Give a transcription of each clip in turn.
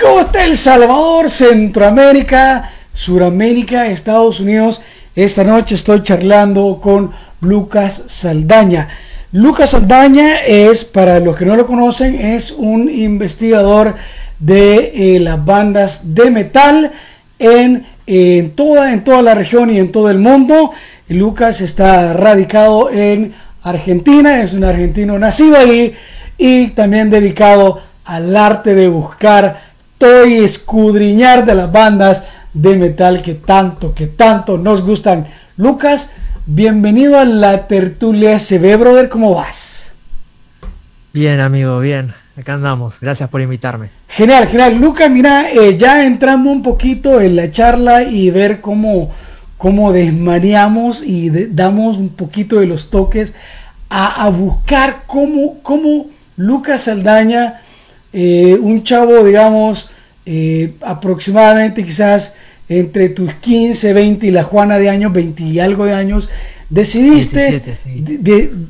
¿cómo está El Salvador, Centroamérica, Suramérica, Estados Unidos? Esta noche estoy charlando con Lucas Saldaña. Lucas Saldaña es, para los que no lo conocen, es un investigador de eh, las bandas de metal en, en, toda, en toda la región y en todo el mundo. Lucas está radicado en Argentina, es un argentino nacido ahí y también dedicado al arte de buscar todo y escudriñar de las bandas de metal que tanto, que tanto nos gustan. Lucas, bienvenido a la tertulia CB, brother, ¿cómo vas? Bien, amigo, bien. Acá andamos. Gracias por invitarme. Genial, genial. Lucas, mira, eh, ya entrando un poquito en la charla y ver cómo, cómo desmaneamos y damos un poquito de los toques a, a buscar cómo, cómo Lucas Saldaña, eh, un chavo, digamos, eh, aproximadamente quizás entre tus 15, 20 y la Juana de años, 20 y algo de años, decidiste,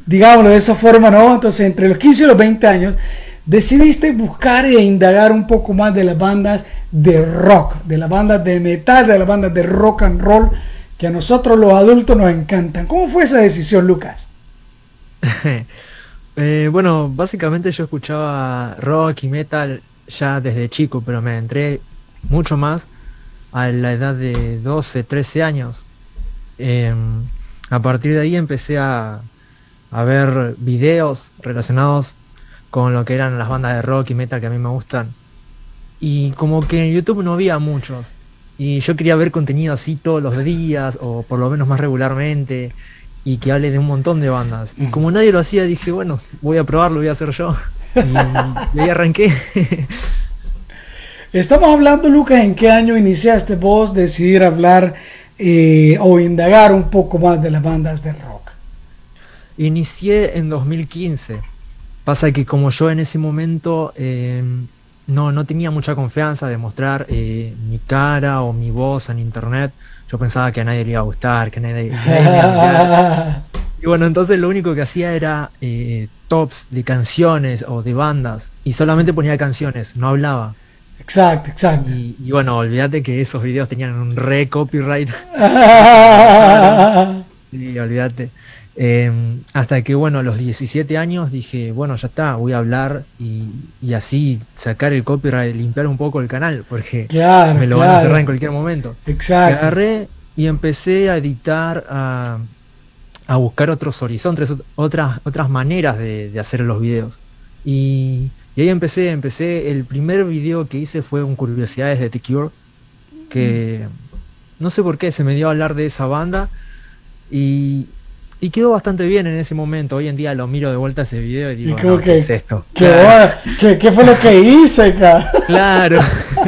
digámoslo de esa forma, ¿no? Entonces, entre los 15 y los 20 años, decidiste buscar e indagar un poco más de las bandas de rock, de las bandas de metal, de las bandas de rock and roll, que a nosotros los adultos nos encantan. ¿Cómo fue esa decisión, Lucas? Eh, bueno, básicamente yo escuchaba rock y metal ya desde chico, pero me entré mucho más a la edad de 12, 13 años. Em, a partir de ahí empecé a, a ver videos relacionados con lo que eran las bandas de rock y metal que a mí me gustan. Y como que en YouTube no había muchos. Y yo quería ver contenido así todos los días, o por lo menos más regularmente y que hable de un montón de bandas. Y como nadie lo hacía, dije, bueno, voy a probarlo, voy a hacer yo. Y, ahí arranqué. Estamos hablando, Lucas, ¿en qué año iniciaste vos decidir hablar eh, o indagar un poco más de las bandas de rock? Inicié en 2015. Pasa que como yo en ese momento eh, no, no tenía mucha confianza de mostrar eh, mi cara o mi voz en internet. Yo pensaba que a nadie le iba a gustar, que a nadie, le iba a Y bueno, entonces lo único que hacía era eh, tops de canciones o de bandas. Y solamente ponía canciones, no hablaba. Exacto, exacto. Y, y bueno, olvídate que esos videos tenían un re copyright. sí, olvídate. Eh, hasta que, bueno, a los 17 años dije, bueno, ya está, voy a hablar y, y así sacar el copyright, limpiar un poco el canal, porque me lo van a cerrar en cualquier momento. Exacto. Agarré y empecé a editar, a, a buscar otros horizontes, otras, otras maneras de, de hacer los videos. Y, y, ahí empecé, empecé, el primer video que hice fue un Curiosidades de The Cure, que no sé por qué se me dio a hablar de esa banda. Y, y quedó bastante bien en ese momento. Hoy en día lo miro de vuelta ese video y digo, no, ¿qué es esto? ¿qué, claro. ¿qué, ¿qué, fue lo que hice, cara? Claro,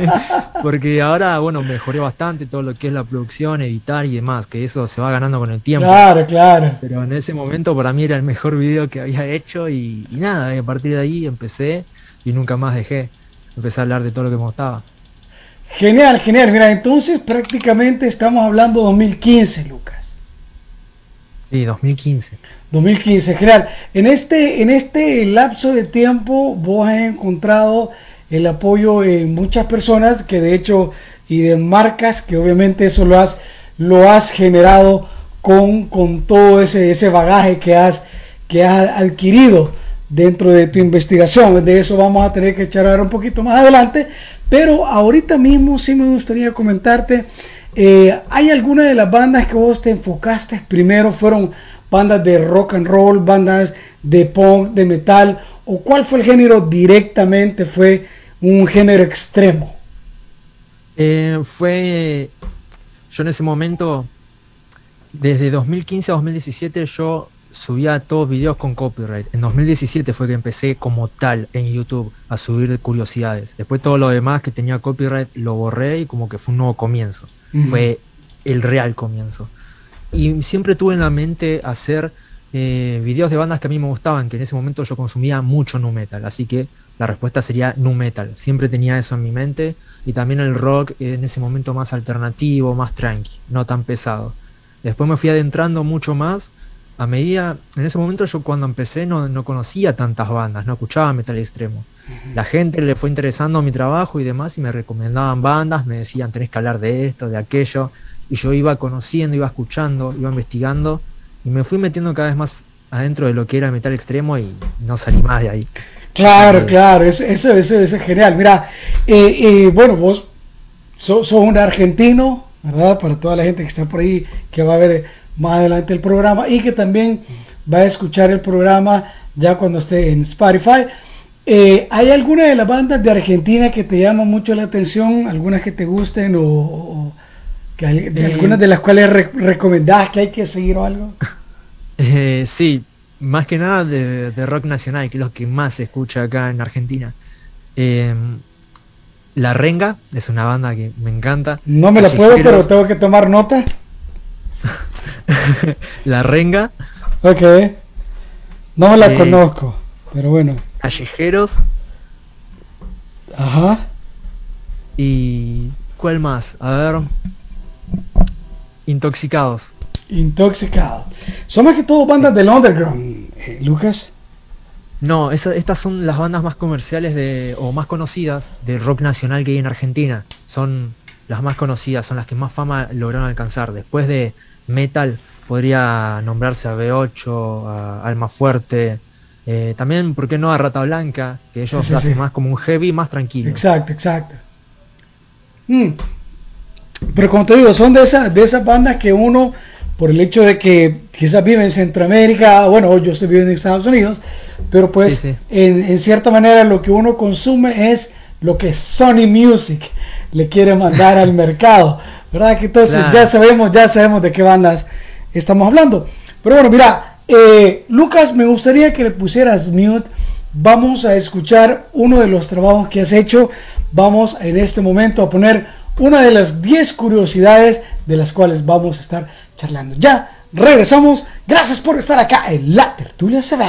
porque ahora, bueno, mejoré bastante todo lo que es la producción, editar y demás, que eso se va ganando con el tiempo. Claro, claro. Pero en ese momento para mí era el mejor video que había hecho y, y nada, y a partir de ahí empecé y nunca más dejé. Empecé a hablar de todo lo que me gustaba. Genial, genial. Mira, entonces prácticamente estamos hablando 2015, Lucas. Sí, 2015. 2015, genial. En este, en este lapso de tiempo vos has encontrado el apoyo de muchas personas que de hecho y de marcas que obviamente eso lo has, lo has generado con, con todo ese, ese bagaje que has, que has adquirido dentro de tu investigación. De eso vamos a tener que echar un poquito más adelante, pero ahorita mismo sí me gustaría comentarte eh, ¿Hay alguna de las bandas que vos te enfocaste primero? ¿Fueron bandas de rock and roll, bandas de punk, de metal? ¿O cuál fue el género directamente? ¿Fue un género extremo? Eh, fue, yo en ese momento, desde 2015 a 2017 yo subía todos videos con copyright. En 2017 fue que empecé como tal en YouTube a subir curiosidades. Después todo lo demás que tenía copyright lo borré y como que fue un nuevo comienzo fue el real comienzo. Y siempre tuve en la mente hacer eh, videos de bandas que a mí me gustaban, que en ese momento yo consumía mucho nu metal, así que la respuesta sería nu metal. Siempre tenía eso en mi mente y también el rock en ese momento más alternativo, más tranqui, no tan pesado. Después me fui adentrando mucho más a medida, en ese momento yo cuando empecé no, no conocía tantas bandas, no escuchaba metal extremo. La gente le fue interesando mi trabajo y demás y me recomendaban bandas, me decían tenés que hablar de esto, de aquello, y yo iba conociendo, iba escuchando, iba investigando y me fui metiendo cada vez más adentro de lo que era metal extremo y no salí más de ahí. Claro, eh, claro, eso, eso, eso, es genial. Mira, eh, eh, bueno, vos sos, un argentino, ¿verdad? Para toda la gente que está por ahí, que va a ver más adelante el programa y que también va a escuchar el programa ya cuando esté en Spotify. ¿Hay alguna de las bandas de Argentina que te llama mucho la atención? ¿Algunas que te gusten o, que algunas de las cuales recomendás que hay que seguir o algo? sí, más que nada de, rock nacional, que es lo que más se escucha acá en Argentina. La Renga es una banda que me encanta. No me la puedo, pero tengo que tomar notas. la Renga. Ok. No la eh, conozco, pero bueno. Callejeros. Ajá. ¿Y cuál más? A ver. Intoxicados. Intoxicado. Son más que todo bandas del underground, eh, Lucas. No, estas son las bandas más comerciales de, o más conocidas del rock nacional que hay en Argentina. Son las más conocidas, son las que más fama lograron alcanzar. Después de metal podría nombrarse a B8, a Alma Fuerte, eh, también, ¿por qué no a Rata Blanca? Que ellos hacen más como un heavy más tranquilo. Exacto, exacto. Mm. Pero como te digo, son de, esas de esas bandas que uno por el hecho de que quizás vive en Centroamérica, bueno, yo estoy viviendo en Estados Unidos, pero pues En, cierta manera lo que uno consume es lo que Sony Music le quiere mandar al mercado, ¿verdad? Que entonces ya sabemos, ya sabemos de qué bandas estamos hablando. Pero bueno, mira, eh, Lucas, me gustaría que le pusieras mute. Vamos a escuchar uno de los trabajos que has hecho. Vamos en este momento a poner una de las 10 curiosidades de las cuales vamos a estar charlando. Ya regresamos. Gracias por estar acá en La Tertulia se ve.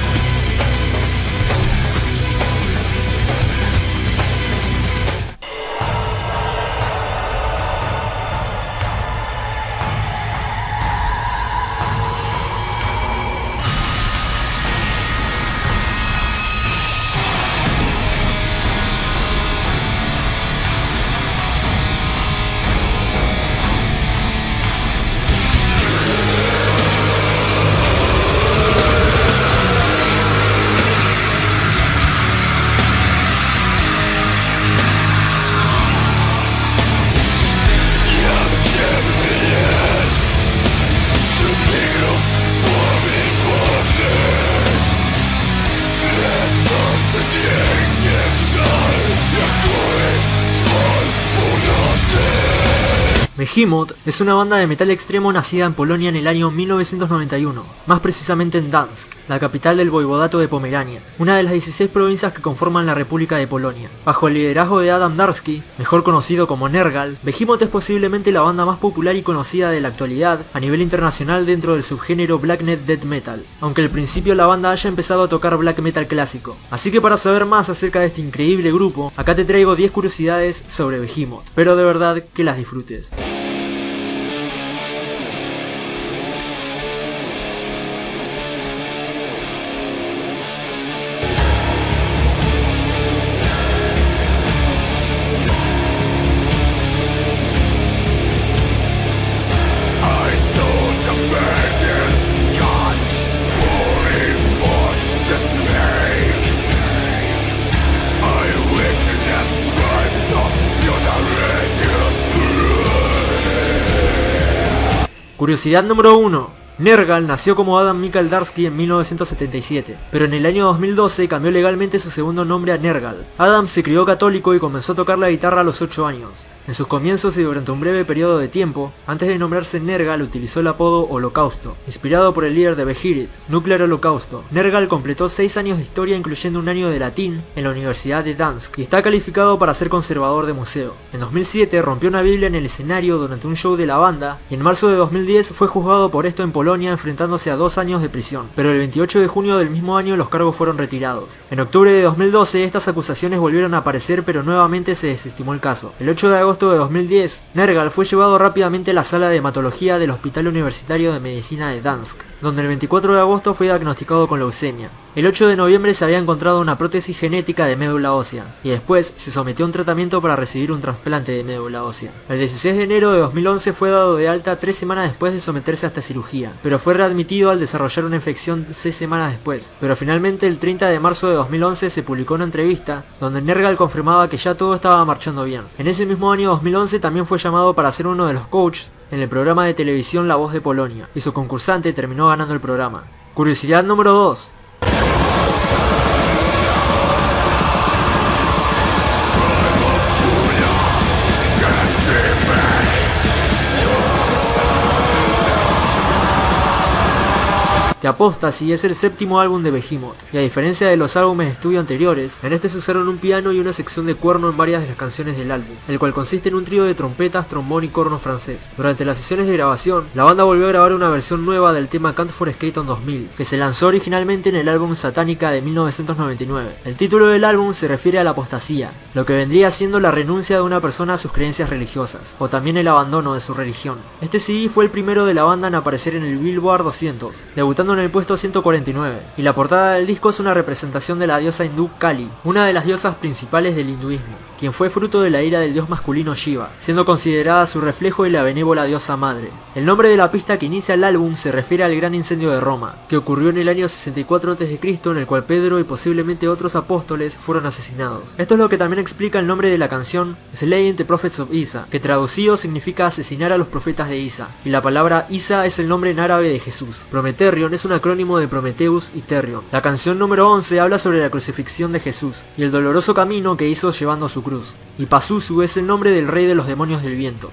Behemoth es una banda de metal extremo nacida en Polonia en el año 1991, más precisamente en Dansk, la capital del voivodato de Pomerania, una de las 16 provincias que conforman la República de Polonia. Bajo el liderazgo de Adam Darsky, mejor conocido como Nergal, Behemoth es posiblemente la banda más popular y conocida de la actualidad a nivel internacional dentro del subgénero Black Net Death Metal, aunque al principio la banda haya empezado a tocar black metal clásico. Así que para saber más acerca de este increíble grupo, acá te traigo 10 curiosidades sobre Behemoth, pero de verdad que las disfrutes. Curiosidad número 1. Nergal nació como Adam Mikael Darsky en 1977, pero en el año 2012 cambió legalmente su segundo nombre a Nergal. Adam se crió católico y comenzó a tocar la guitarra a los 8 años. En sus comienzos y durante un breve periodo de tiempo, antes de nombrarse Nergal utilizó el apodo Holocausto, inspirado por el líder de Behirit, Nuclear Holocausto. Nergal completó 6 años de historia incluyendo un año de latín en la Universidad de Dansk y está calificado para ser conservador de museo. En 2007 rompió una Biblia en el escenario durante un show de la banda y en marzo de 2010 fue juzgado por esto en Polonia enfrentándose a dos años de prisión, pero el 28 de junio del mismo año los cargos fueron retirados. En octubre de 2012 estas acusaciones volvieron a aparecer pero nuevamente se desestimó el caso. El 8 de agosto agosto de 2010, Nergal fue llevado rápidamente a la sala de hematología del Hospital Universitario de Medicina de Dansk, donde el 24 de agosto fue diagnosticado con leucemia. El 8 de noviembre se había encontrado una prótesis genética de médula ósea, y después se sometió a un tratamiento para recibir un trasplante de médula ósea. El 16 de enero de 2011 fue dado de alta tres semanas después de someterse a esta cirugía, pero fue readmitido al desarrollar una infección seis semanas después. Pero finalmente el 30 de marzo de 2011 se publicó una entrevista donde Nergal confirmaba que ya todo estaba marchando bien. En ese mismo año 2011 también fue llamado para ser uno de los coaches en el programa de televisión La Voz de Polonia, y su concursante terminó ganando el programa. Curiosidad número 2. Apostasy es el séptimo álbum de Behemoth, y a diferencia de los álbumes de estudio anteriores, en este se usaron un piano y una sección de cuerno en varias de las canciones del álbum, el cual consiste en un trío de trompetas, trombón y corno francés. Durante las sesiones de grabación, la banda volvió a grabar una versión nueva del tema Can't for Skate on 2000, que se lanzó originalmente en el álbum Satánica de 1999. El título del álbum se refiere a la apostasía, lo que vendría siendo la renuncia de una persona a sus creencias religiosas, o también el abandono de su religión. Este CD fue el primero de la banda en aparecer en el Billboard 200, debutando en el puesto 149, y la portada del disco es una representación de la diosa hindú Kali, una de las diosas principales del hinduismo, quien fue fruto de la ira del dios masculino Shiva, siendo considerada su reflejo y la benévola diosa madre. El nombre de la pista que inicia el álbum se refiere al gran incendio de Roma, que ocurrió en el año 64 a.C., en el cual Pedro y posiblemente otros apóstoles fueron asesinados. Esto es lo que también explica el nombre de la canción Slaying the Prophets of Isa, que traducido significa asesinar a los profetas de Isa, y la palabra Isa es el nombre en árabe de Jesús. Prometerion es un acrónimo de Prometheus y Terrion. La canción número 11 habla sobre la crucifixión de Jesús y el doloroso camino que hizo llevando su cruz. Y Pazuzu es el nombre del rey de los demonios del viento.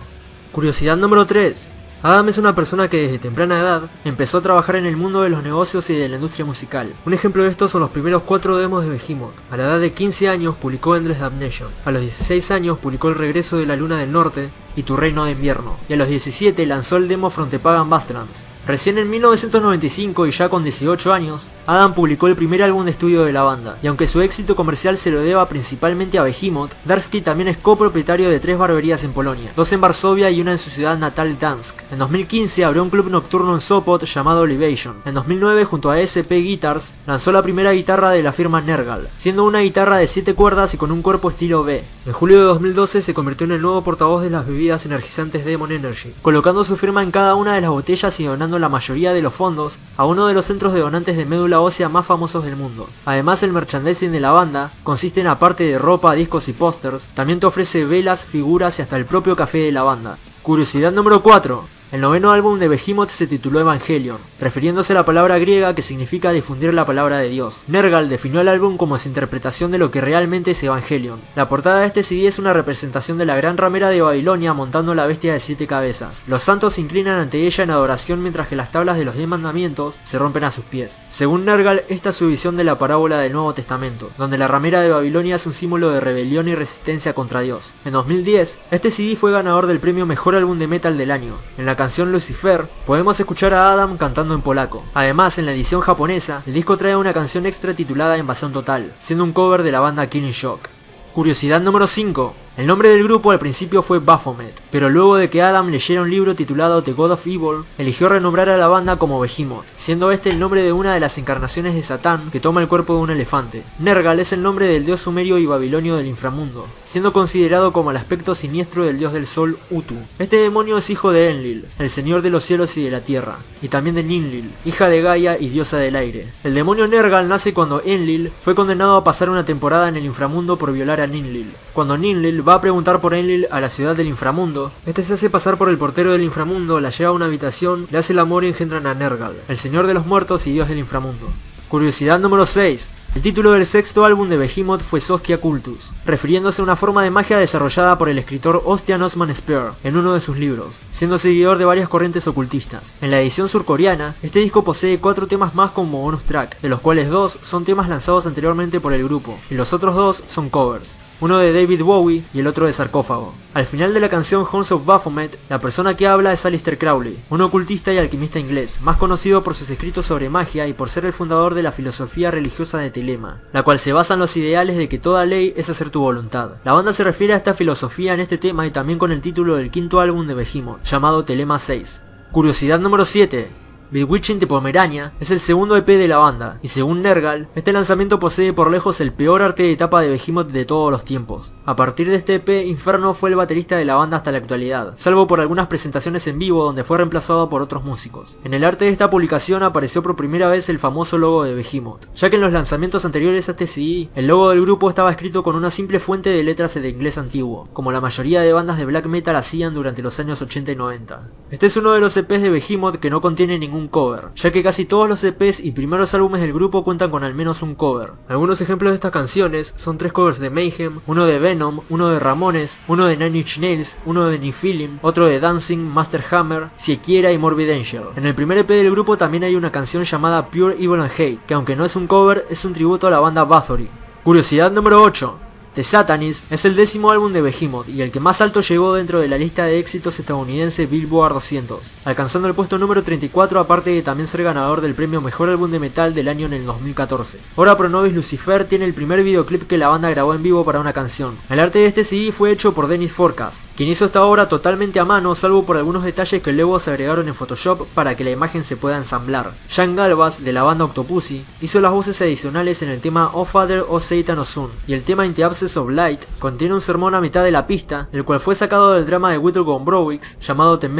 Curiosidad número 3. Adam es una persona que desde temprana edad empezó a trabajar en el mundo de los negocios y de la industria musical. Un ejemplo de esto son los primeros cuatro demos de Behemoth. A la edad de 15 años publicó Endless Damnation. A los 16 años publicó El regreso de la luna del norte y Tu reino de invierno. Y a los 17 lanzó el demo Frontepagan Bastards. Recién en 1995 y ya con 18 años, Adam publicó el primer álbum de estudio de la banda, y aunque su éxito comercial se lo deba principalmente a Behemoth, Darsky también es copropietario de tres barberías en Polonia, dos en Varsovia y una en su ciudad natal Dansk. En 2015 abrió un club nocturno en Sopot llamado Elevation. En 2009 junto a SP Guitars lanzó la primera guitarra de la firma Nergal, siendo una guitarra de 7 cuerdas y con un cuerpo estilo B. En julio de 2012 se convirtió en el nuevo portavoz de las bebidas energizantes Demon Energy, colocando su firma en cada una de las botellas y donando la mayoría de los fondos a uno de los centros de donantes de médula ósea más famosos del mundo. Además el merchandising de la banda consiste en aparte de ropa, discos y pósters, también te ofrece velas, figuras y hasta el propio café de la banda. Curiosidad número 4. El noveno álbum de Behemoth se tituló Evangelion, refiriéndose a la palabra griega que significa difundir la palabra de Dios. Nergal definió el álbum como su interpretación de lo que realmente es Evangelion. La portada de este CD es una representación de la gran ramera de Babilonia montando la bestia de siete cabezas. Los santos se inclinan ante ella en adoración mientras que las tablas de los diez mandamientos se rompen a sus pies. Según Nergal, esta es su visión de la parábola del Nuevo Testamento, donde la ramera de Babilonia es un símbolo de rebelión y resistencia contra Dios. En 2010, este CD fue ganador del premio Mejor Álbum de Metal del Año. En la canción Lucifer, podemos escuchar a Adam cantando en polaco. Además, en la edición japonesa, el disco trae una canción extra titulada Invasión Total, siendo un cover de la banda Killing Shock. Curiosidad número 5. El nombre del grupo al principio fue Baphomet, pero luego de que Adam leyera un libro titulado The God of Evil, eligió renombrar a la banda como Behemoth, siendo este el nombre de una de las encarnaciones de Satán que toma el cuerpo de un elefante. Nergal es el nombre del dios sumerio y babilonio del inframundo, siendo considerado como el aspecto siniestro del dios del sol Utu. Este demonio es hijo de Enlil, el señor de los cielos y de la tierra, y también de Ninlil, hija de Gaia y diosa del aire. El demonio Nergal nace cuando Enlil fue condenado a pasar una temporada en el inframundo por violar a Ninlil. Cuando Ninlil va a preguntar por Enlil a la ciudad del inframundo. Este se hace pasar por el portero del inframundo, la lleva a una habitación, le hace el amor y engendran a Nergal, el señor de los muertos y dios del inframundo. Curiosidad número 6. El título del sexto álbum de Behemoth fue Soskia Cultus, refiriéndose a una forma de magia desarrollada por el escritor Ostian Osman Spear en uno de sus libros, siendo seguidor de varias corrientes ocultistas. En la edición surcoreana, este disco posee cuatro temas más como bonus track, de los cuales dos son temas lanzados anteriormente por el grupo, y los otros dos son covers. Uno de David Bowie y el otro de Sarcófago. Al final de la canción Horns of Baphomet, la persona que habla es Alistair Crowley, un ocultista y alquimista inglés, más conocido por sus escritos sobre magia y por ser el fundador de la filosofía religiosa de Telema, la cual se basa en los ideales de que toda ley es hacer tu voluntad. La banda se refiere a esta filosofía en este tema y también con el título del quinto álbum de Behemoth, llamado Telema 6. Curiosidad número 7. Bewitching de Pomerania es el segundo EP de la banda, y según Nergal, este lanzamiento posee por lejos el peor arte de etapa de Behemoth de todos los tiempos. A partir de este EP, Inferno fue el baterista de la banda hasta la actualidad, salvo por algunas presentaciones en vivo donde fue reemplazado por otros músicos. En el arte de esta publicación apareció por primera vez el famoso logo de Behemoth, ya que en los lanzamientos anteriores a este CD, el logo del grupo estaba escrito con una simple fuente de letras de inglés antiguo, como la mayoría de bandas de black metal hacían durante los años 80 y 90. Este es uno de los EPs de Behemoth que no contiene ningún cover, ya que casi todos los EPs y primeros álbumes del grupo cuentan con al menos un cover. Algunos ejemplos de estas canciones son tres covers de Mayhem, uno de Venom, uno de Ramones, uno de Nine Inch Nails, uno de Nephilim, otro de Dancing, Master Hammer, Siekiera y Morbid Angel. En el primer EP del grupo también hay una canción llamada Pure Evil and Hate, que aunque no es un cover, es un tributo a la banda Bathory. Curiosidad número 8. The Satanist es el décimo álbum de Behemoth y el que más alto llegó dentro de la lista de éxitos estadounidense Billboard 200, alcanzando el puesto número 34 aparte de también ser ganador del premio Mejor Álbum de Metal del año en el 2014. Hora Pronovis Lucifer tiene el primer videoclip que la banda grabó en vivo para una canción. El arte de este CD fue hecho por Dennis Forecast, quien hizo esta obra totalmente a mano salvo por algunos detalles que luego se agregaron en Photoshop para que la imagen se pueda ensamblar. Jan Galvas, de la banda Octopussy, hizo las voces adicionales en el tema Oh Father, Oh Satan, Oh Son, y el tema Into Absence of Light contiene un sermón a mitad de la pista, el cual fue sacado del drama de Whittlegon Browix llamado The.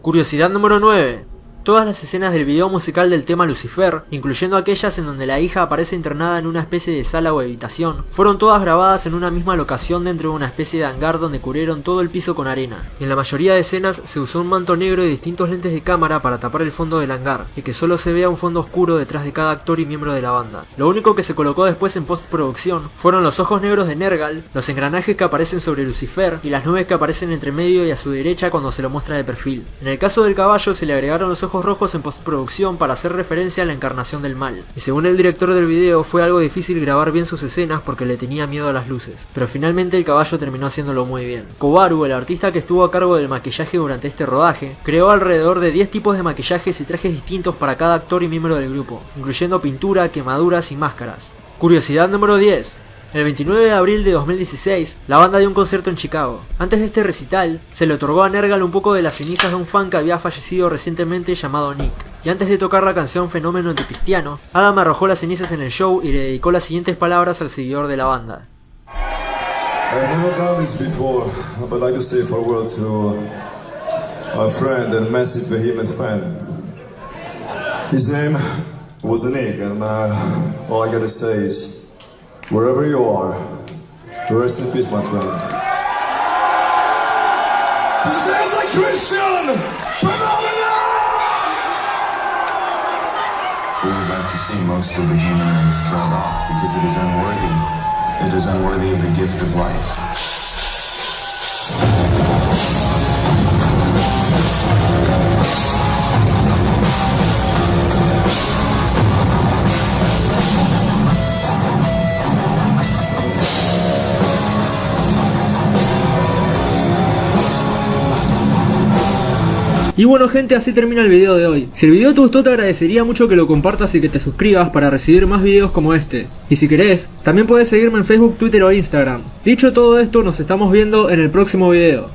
Curiosidad número 9. Todas las escenas del video musical del tema Lucifer, incluyendo aquellas en donde la hija aparece internada en una especie de sala o habitación, fueron todas grabadas en una misma locación dentro de una especie de hangar donde cubrieron todo el piso con arena. En la mayoría de escenas se usó un manto negro y distintos lentes de cámara para tapar el fondo del hangar, y que solo se vea un fondo oscuro detrás de cada actor y miembro de la banda. Lo único que se colocó después en postproducción fueron los ojos negros de Nergal, los engranajes que aparecen sobre Lucifer y las nubes que aparecen entre medio y a su derecha cuando se lo muestra de perfil. En el caso del caballo se le agregaron los ojos rojos en postproducción para hacer referencia a la encarnación del mal. Y según el director del video fue algo difícil grabar bien sus escenas porque le tenía miedo a las luces, pero finalmente el caballo terminó haciéndolo muy bien. Kobaru, el artista que estuvo a cargo del maquillaje durante este rodaje, creó alrededor de 10 tipos de maquillajes y trajes distintos para cada actor y miembro del grupo, incluyendo pintura, quemaduras y máscaras. Curiosidad número 10. El 29 de abril de 2016, la banda dio un concierto en Chicago. Antes de este recital, se le otorgó a Nergal un poco de las cenizas de un fan que había fallecido recientemente llamado Nick. Y antes de tocar la canción Fenómeno Anticristiano, Adam arrojó las cenizas en el show y le dedicó las siguientes palabras al seguidor de la banda. I never done this before, but like to say farewell to a friend and massive behemoth fan. His name was Nick, and uh, all I gotta say is, wherever you are, rest in peace, my friend. This is a Christian phenomenon! We would like to see most of the human race killed off because it is unworthy. It is unworthy of the gift of life. Y bueno gente, así termina el video de hoy. Si el video te gustó te agradecería mucho que lo compartas y que te suscribas para recibir más videos como este. Y si querés, también puedes seguirme en Facebook, Twitter o Instagram. Dicho todo esto, nos estamos viendo en el próximo video.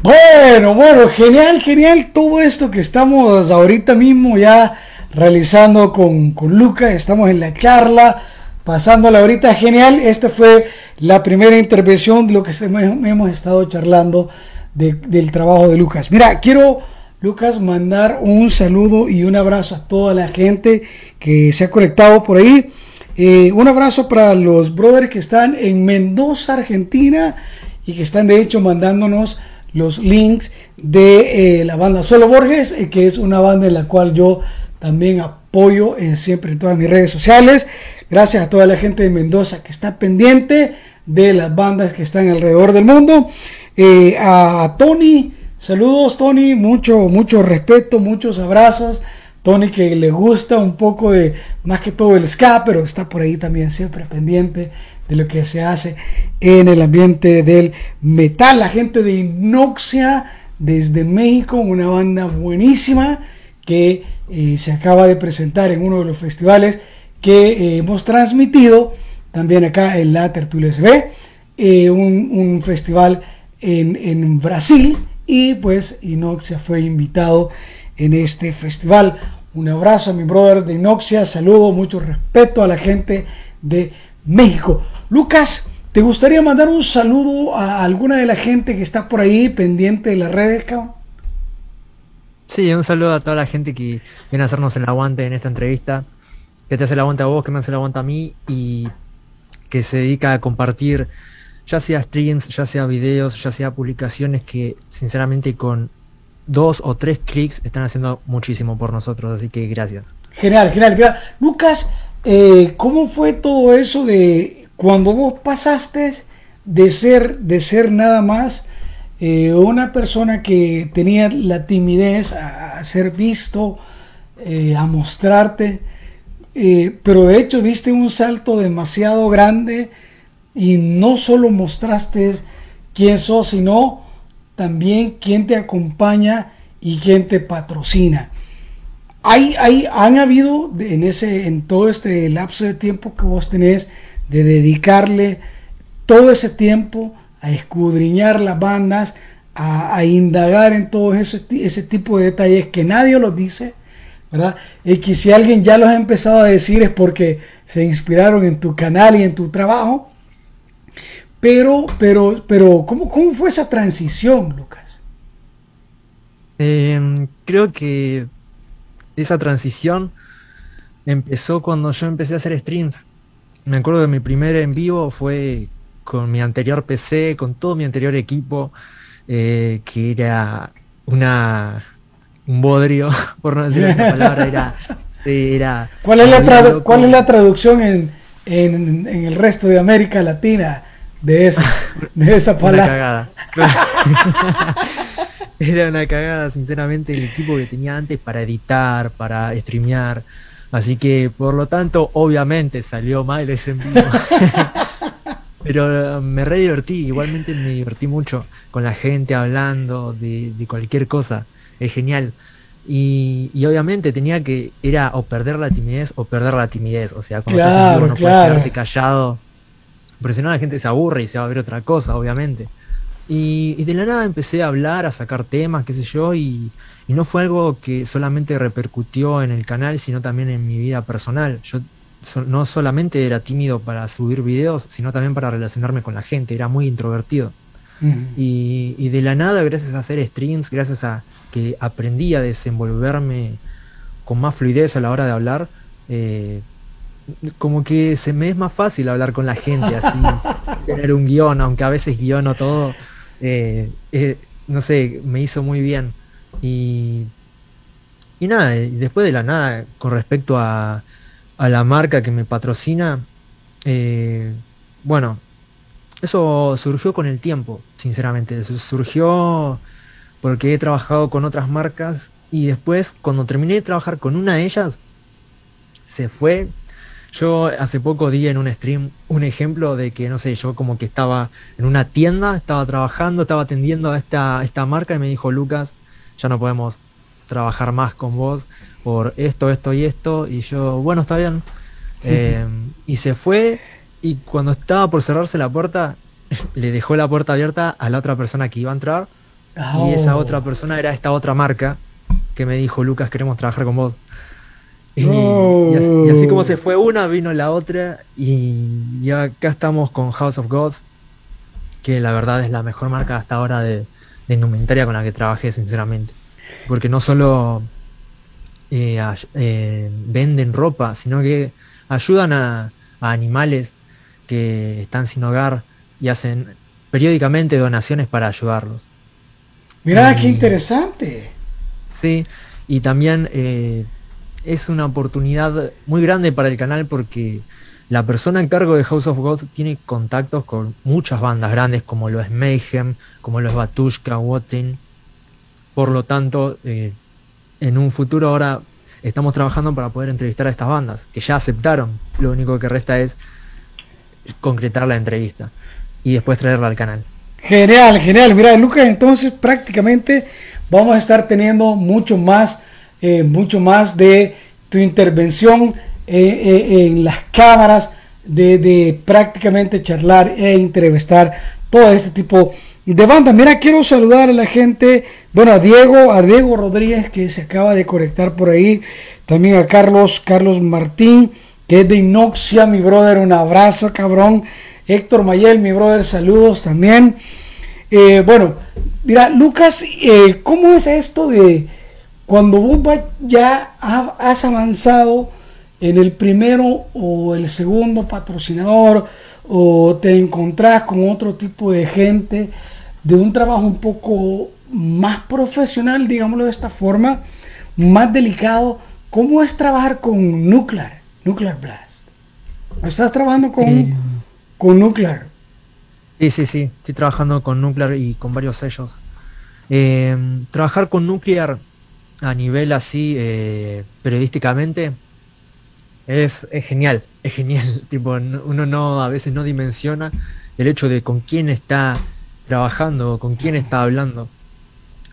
Bueno, bueno, genial, genial todo esto que estamos ahorita mismo ya realizando con, con Luca. Estamos en la charla, pasándola ahorita genial. Esta fue la primera intervención de lo que hemos estado charlando de, del trabajo de Lucas. Mira, quiero, Lucas, mandar un saludo y un abrazo a toda la gente que se ha conectado por ahí. Eh, un abrazo para los brothers que están en Mendoza, Argentina, y que están de hecho mandándonos los links de eh, la banda Solo Borges, eh, que es una banda en la cual yo también apoyo en siempre en todas mis redes sociales. Gracias a toda la gente de Mendoza que está pendiente de las bandas que están alrededor del mundo. Eh, a Tony, saludos Tony, mucho, mucho respeto, muchos abrazos Tony que le gusta un poco de más que todo el ska, pero está por ahí también siempre pendiente de lo que se hace en el ambiente del metal. La gente de Inoxia desde México, una banda buenísima que eh, se acaba de presentar en uno de los festivales que eh, hemos transmitido también acá en la Tertulia SB, un, festival en, Brasil y pues Inoxia fue invitado en este festival. Un abrazo a mi brother de Inoxia, saludo, mucho respeto a la gente de México. Lucas, ¿te gustaría mandar un saludo a alguna de la gente que está por ahí pendiente de las redes, cabrón? Sí, un saludo a toda la gente que viene a hacernos el aguante en esta entrevista, que te hace el aguante a vos, que me hace el aguante a mí y que se dedica a compartir ya sea streams, ya sea videos, ya sea publicaciones que sinceramente con dos o tres clics están haciendo muchísimo por nosotros, así que gracias. Genial, genial. Lucas, eh, ¿cómo fue todo eso de cuando vos pasaste de ser, de ser nada más eh, una persona que tenía la timidez a, ser visto, eh, a mostrarte, pero de hecho diste un salto demasiado grande y no solo mostraste quién sos, sino también quién te acompaña y quién te patrocina. Hay, hay, han habido en, ese, en todo este lapso de tiempo que vos tenés de dedicarle todo ese tiempo a escudriñar las bandas, a, indagar en todo ese, ese, tipo de detalles que nadie los dice, ¿verdad? Y que si alguien ya los ha empezado a decir es porque se inspiraron en tu canal y en tu trabajo. Pero, pero, pero, ¿cómo, cómo fue esa transición, Lucas? Em, creo que esa transición empezó cuando yo empecé a hacer streams. Me acuerdo que mi primer en vivo fue con mi anterior PC, con todo mi anterior equipo, eh, que era una un bodrio, por no decir otra palabra, era, era ¿Cuál es la, ¿cuál es la traducción en, en, en, el resto de América Latina de esa, de esa palabra? Una cagada. era una cagada, sinceramente, el equipo que tenía antes para editar, para streamear. Así que, por lo tanto, obviamente salió mal ese en vivo. Pero me re divertí, igualmente me divertí mucho con la gente hablando de, cualquier cosa, es genial. Y, y, obviamente tenía que, era o perder la timidez o perder la timidez, o sea, cuando claro, no claro. quedarte callado, porque si no la gente se aburre y se va a ver otra cosa, obviamente. Y, y, de la nada empecé a hablar, a sacar temas, qué sé yo, y, y no fue algo que solamente repercutió en el canal, sino también en mi vida personal. Yo no solamente era tímido para subir videos, sino también para relacionarme con la gente, era muy introvertido. y, y, de la nada, gracias a hacer streams, gracias a que aprendí a desenvolverme con más fluidez a la hora de hablar, eh, como que se me es más fácil hablar con la gente, así, tener un guion, aunque a veces guiono todo, eh, eh, no sé, me hizo muy bien. Y, y nada, después de la nada, con respecto a, a la marca que me patrocina, eh, bueno, eso surgió con el tiempo, sinceramente. Surgió porque he trabajado con otras marcas y después, cuando terminé de trabajar con una de ellas, se fue. Yo hace poco di en un stream un ejemplo de que, no sé, yo como que estaba en una tienda, estaba trabajando, estaba atendiendo a esta, esta marca y me dijo, Lucas, ya no podemos trabajar más con vos por esto, esto y esto, y yo, bueno, está bien. Eh, y se fue, y cuando estaba por cerrarse la puerta, le dejó la puerta abierta a la otra persona que iba a entrar, y esa Oh. otra persona era esta otra marca que me dijo, Lucas, queremos trabajar con vos. Y, Oh. y así, y así como se fue una, vino la otra, y, y acá estamos con House of Gods, que la verdad es la mejor marca hasta ahora de, de indumentaria con la que trabajé, sinceramente. Porque no solo eh, eh, venden ropa, sino que ayudan a, a animales que están sin hogar y hacen periódicamente donaciones para ayudarlos. Mirá, qué interesante. Sí, y también eh, es una oportunidad muy grande para el canal porque la persona en cargo de House of God tiene contactos con muchas bandas grandes como lo es Mayhem, como lo es Batushka, Wotin. Por lo tanto, eh, en un futuro ahora estamos trabajando para poder entrevistar a estas bandas, que ya aceptaron. Lo único que resta es concretar la entrevista y después traerla al canal. Genial, genial. Mira, Lucas, entonces prácticamente vamos a estar teniendo mucho más, eh, mucho más de tu intervención eh, eh, en las cámaras, de, prácticamente charlar e entrevistar todo este tipo de bandas. Mira, quiero saludar a la gente, bueno, a Diego, a Diego Rodríguez que se acaba de conectar por ahí, también a Carlos, Carlos Martín, que es de Inoxia, mi brother, un abrazo, cabrón. Héctor Mayel, mi brother, saludos también. Bueno, mira, Lucas, ¿cómo es esto de cuando vos ya has avanzado en el primero o el segundo patrocinador o te encontrás con otro tipo de gente de un trabajo un poco más profesional, digámoslo de esta forma, más delicado? ¿Cómo es trabajar con Nuclear, Nuclear Blast? ¿Estás trabajando con... Eh, con Nuclear. Sí, sí, sí. Estoy trabajando con Nuclear y con varios sellos. Eh, trabajar con Nuclear a nivel así, eh, periodísticamente, es, es genial. Es genial. tipo, uno no a veces no dimensiona el hecho de con quién está trabajando, con quién está hablando.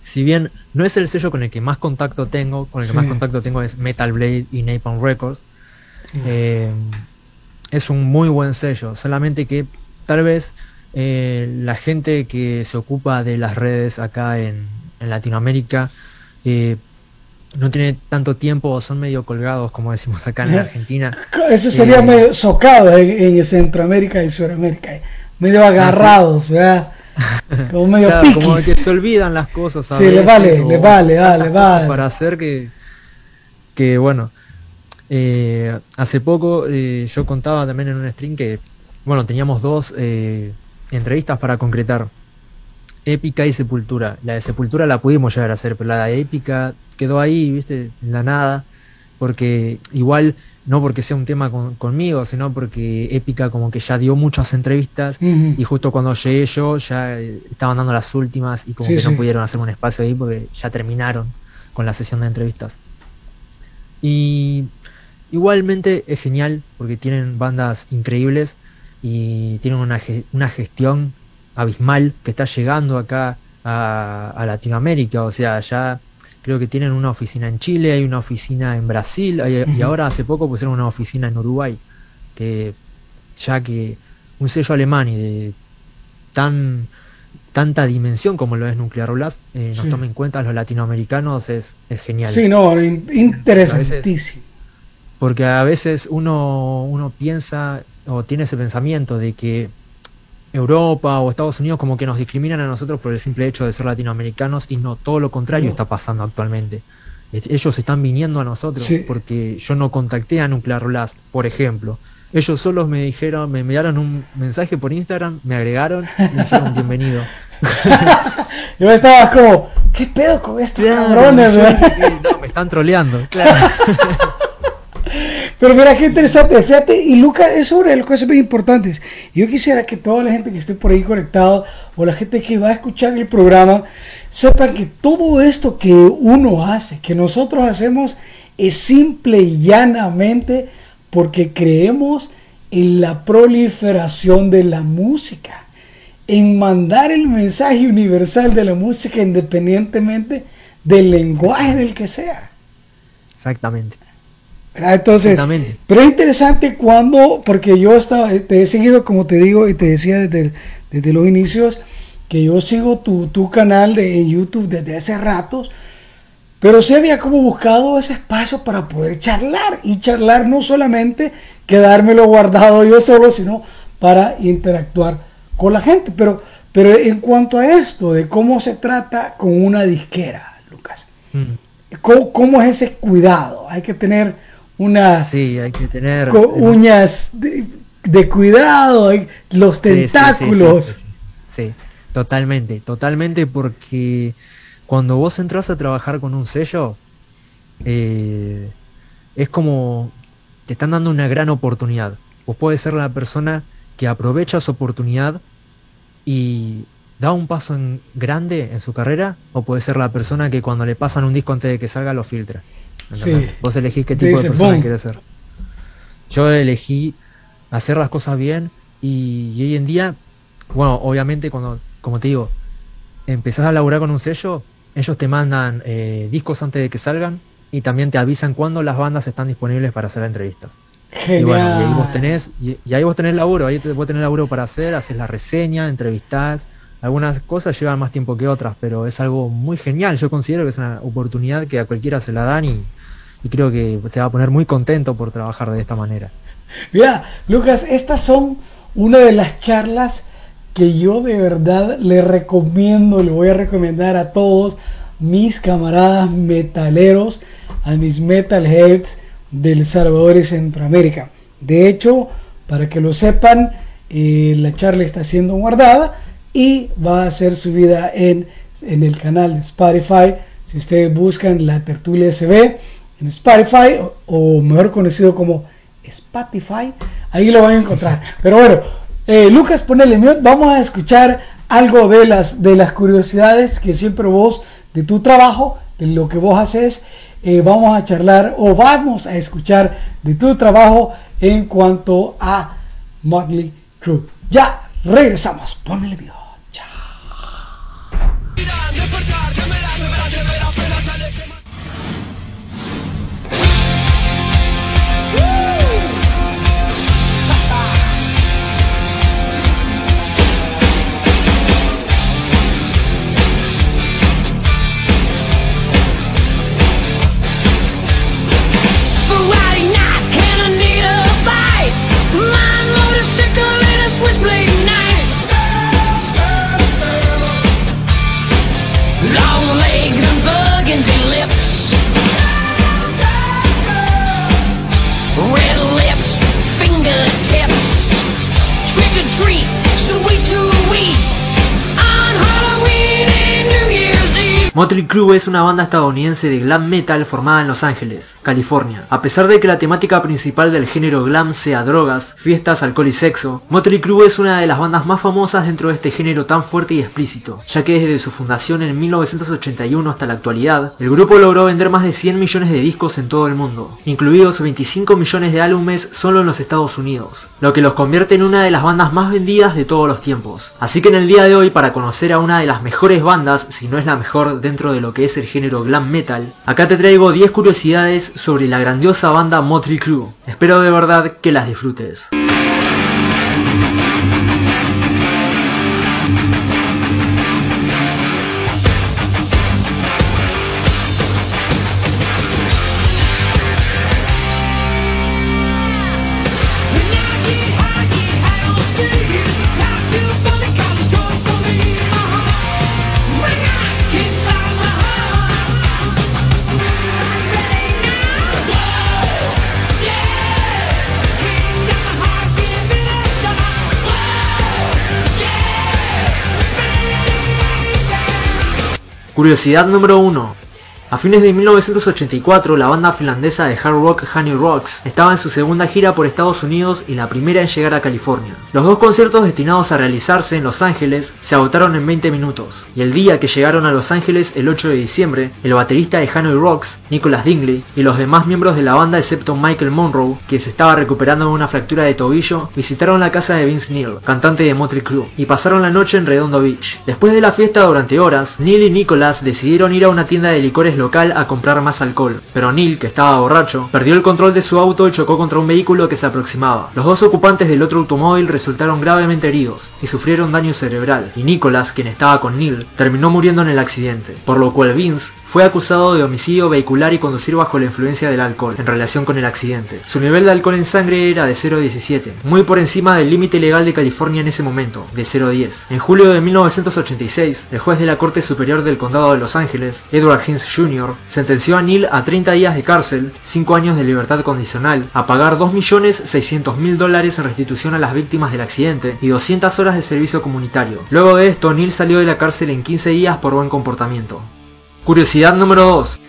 Si bien no es el sello con el que más contacto tengo, con el que más contacto tengo es Metal Blade y Napalm Records. Eh, es un muy buen sello, solamente que tal vez eh, la gente que se ocupa de las redes acá en, Latinoamérica eh, no tiene tanto tiempo o son medio colgados, como decimos acá en Argentina. Eso sería eh, medio socado en, Centroamérica y Sudamérica, medio agarrados, ¿verdad? Como medio Como que se olvidan las cosas. sí, le vale, le vale, vale, vale. Para hacer que, que bueno, eh, hace poco eh, yo contaba también en un stream que, bueno, teníamos dos eh, entrevistas para concretar. Épica y Sepultura. La de Sepultura la pudimos llegar a hacer, pero la de Épica quedó ahí, viste, en la nada, porque igual, no porque sea un tema conmigo, sino porque Épica como que ya dio muchas entrevistas y justo cuando llegué yo ya estaban dando las últimas y como que no pudieron hacer un espacio ahí porque ya terminaron con la sesión de entrevistas. Y Igualmente es genial porque tienen bandas increíbles y tienen una, una gestión abismal que está llegando acá a, Latinoamérica. O sea, ya creo que tienen una oficina en Chile, hay una oficina en Brasil y ahora hace poco pusieron una oficina en Uruguay. Que ya que un sello alemán y de tan tanta dimensión como lo es Nuclear Blast eh, nos toma en cuenta los latinoamericanos es, es genial. Sí, no, interesantísimo porque a veces uno, uno piensa o tiene ese pensamiento de que Europa o Estados Unidos como que nos discriminan a nosotros por el simple hecho de ser latinoamericanos y no, todo lo contrario está pasando actualmente. Ellos están viniendo a nosotros porque yo no contacté a Nuclear Blast, por ejemplo. Ellos solos me dijeron, me enviaron un mensaje por Instagram, me agregaron y me dijeron bienvenido. yo estaba como, ¿qué pedo con estos cabrones? no, me están troleando, claro. Pero mira qué interesante, fíjate, y Lucas, es de las cosas muy importantes. Yo quisiera que toda la gente que esté por ahí conectado o la gente que va a escuchar el programa sepa que todo esto que uno hace, que nosotros hacemos, es simple y llanamente porque creemos en la proliferación de la música, en mandar el mensaje universal de la música independientemente del lenguaje del que sea. Exactamente. Entonces, pero es interesante cuando, porque yo estaba, te he seguido, como te digo, y te decía desde, desde los inicios, que yo sigo tu, tu canal de, en YouTube desde hace ratos, pero se había como buscado ese espacio para poder charlar, y charlar no solamente quedármelo guardado yo solo, sino para interactuar con la gente. Pero, pero en cuanto a esto, de cómo se trata con una disquera, Lucas, mm. ¿cómo, ¿cómo es ese cuidado? Hay que tener una sí, hay que tener uñas de, cuidado, los tentáculos. Sí, totalmente, totalmente porque cuando vos entras a trabajar con un sello, eh, es como te están dando una gran oportunidad. Vos puedes ser la persona que aprovecha su oportunidad y da un paso en grande en su carrera, o puede ser la persona que cuando le pasan un disco antes de que salga lo filtra. ¿Entendés? Vos elegís qué tipo de persona querés ser. Yo elegí hacer las cosas bien y, hoy en día, bueno, obviamente cuando, como te digo, empezás a laburar con un sello, ellos te mandan eh, discos antes de que salgan y también te avisan cuándo las bandas están disponibles para hacer entrevistas. Y bueno, y ahí vos tenés, y, ahí vos tenés laburo, ahí te, vos tenés laburo para hacer, haces la reseña, entrevistás, algunas cosas llevan más tiempo que otras, pero es algo muy genial, yo considero que es una oportunidad que a cualquiera se la dan y, creo que se va a poner muy contento por trabajar de esta manera. Mira, Lucas, estas son una de las charlas que yo de verdad le recomiendo, le voy a recomendar a todos mis camaradas metaleros, a mis metalheads del Salvador y Centroamérica. De hecho, para que lo sepan, eh, la charla está siendo guardada y va a ser subida en, en el canal de Spotify. Si ustedes buscan la tertulia SB en Spotify, o, mejor conocido como Spotify, ahí lo van a encontrar. Pero bueno, eh, Lucas, ponele mute, vamos a escuchar algo de las, de las curiosidades que siempre vos, de tu trabajo, de lo que vos haces, eh, vamos a charlar o vamos a escuchar de tu trabajo en cuanto a Motley Crue. Ya regresamos, ponele video. Motley Es una banda estadounidense de glam metal formada en Los Ángeles, California. A pesar de que la temática principal del género glam sea drogas, fiestas, alcohol y sexo, Motley Crue es una de las bandas más famosas dentro de este género tan fuerte y explícito, ya que desde su fundación en 1981 hasta la actualidad, el grupo logró vender más de 100 millones de discos en todo el mundo, incluidos 25 millones de álbumes solo en los Estados Unidos, lo que los convierte en una de las bandas más vendidas de todos los tiempos. Así que en el día de hoy, para conocer a una de las mejores bandas, si no es la mejor dentro de lo que es el género glam metal, acá te traigo 10 curiosidades sobre la grandiosa banda Motley Crue. Espero de verdad que las disfrutes. Curiosidad número 1. A fines de 1984, la banda finlandesa de hard rock Honey Rocks estaba en su segunda gira por Estados Unidos y la primera en llegar a California. Los dos conciertos destinados a realizarse en Los Ángeles se agotaron en 20 minutos, y el día que llegaron a Los Ángeles, el 8 de diciembre, el baterista de Honey Rocks, Nicholas Dingley, y los demás miembros de la banda excepto Michael Monroe, que se estaba recuperando de una fractura de tobillo, visitaron la casa de Vince Neil, cantante de Motley Crue, y pasaron la noche en Redondo Beach. Después de la fiesta durante horas, Neil y Nicholas decidieron ir a una tienda de licores local a comprar más alcohol, pero Neil, que estaba borracho, perdió el control de su auto y chocó contra un vehículo que se aproximaba. Los dos ocupantes del otro automóvil resultaron gravemente heridos y sufrieron daño cerebral, y Nicholas, quien estaba con Neil, terminó muriendo en el accidente, por lo cual Vince fue acusado de homicidio vehicular y conducir bajo la influencia del alcohol en relación con el accidente. Su nivel de alcohol en sangre era de 0,17, muy por encima del límite legal de California en ese momento, de 0,10. En julio de 1986, el juez de la Corte Superior del Condado de Los Ángeles, Edward Hines Jr., sentenció a Neil a 30 días de cárcel, 5 años de libertad condicional, a pagar 2.600.000 dólares en restitución a las víctimas del accidente y 200 horas de servicio comunitario. Luego de esto, Neil salió de la cárcel en 15 días por buen comportamiento. Curiosidad número 2.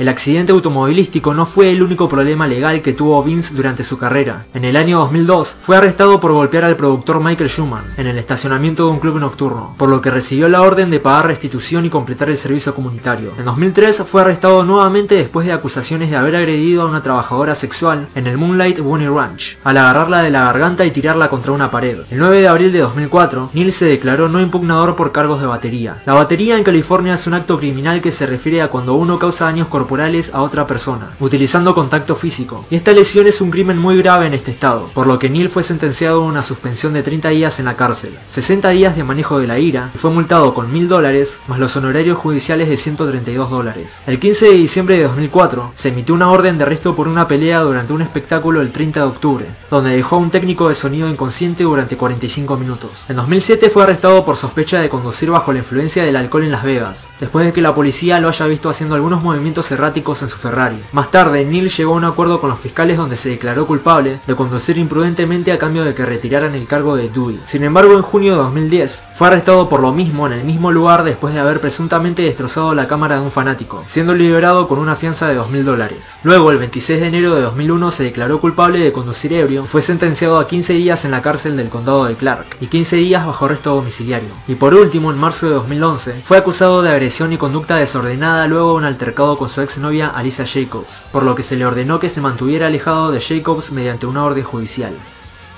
El accidente automovilístico no fue el único problema legal que tuvo Vince durante su carrera. En el año 2002 fue arrestado por golpear al productor Michael Schumann en el estacionamiento de un club nocturno, por lo que recibió la orden de pagar restitución y completar el servicio comunitario. En 2003 fue arrestado nuevamente después de acusaciones de haber agredido a una trabajadora sexual en el Moonlight Bunny Ranch, al agarrarla de la garganta y tirarla contra una pared. El 9 de abril de 2004, Neil se declaró no impugnador por cargos de batería. La batería en California es un acto criminal que se refiere a cuando uno causa daños corporales a otra persona, utilizando contacto físico. Esta lesión es un crimen muy grave en este estado, por lo que Neil fue sentenciado a una suspensión de 30 días en la cárcel, 60 días de manejo de la ira, y fue multado con 1000 dólares, más los honorarios judiciales de 132 dólares. El 15 de diciembre de 2004, se emitió una orden de arresto por una pelea durante un espectáculo el 30 de octubre, donde dejó a un técnico de sonido inconsciente durante 45 minutos. En 2007 fue arrestado por sospecha de conducir bajo la influencia del alcohol en Las Vegas, después de que la policía lo haya visto haciendo algunos movimientos erráticos en su Ferrari. Más tarde, Neil llegó a un acuerdo con los fiscales donde se declaró culpable de conducir imprudentemente a cambio de que retiraran el cargo de Dewey. Sin embargo, en junio de 2010, fue arrestado por lo mismo en el mismo lugar después de haber presuntamente destrozado la cámara de un fanático, siendo liberado con una fianza de 2.000 dólares. Luego, el 26 de enero de 2001, se declaró culpable de conducir ebrio, fue sentenciado a 15 días en la cárcel del condado de Clark y 15 días bajo arresto domiciliario. Y por último, en marzo de 2011, fue acusado de agresión y conducta desordenada luego de un altercado con su exnovia Alicia Jacobs, por lo que se le ordenó que se mantuviera alejado de Jacobs mediante una orden judicial.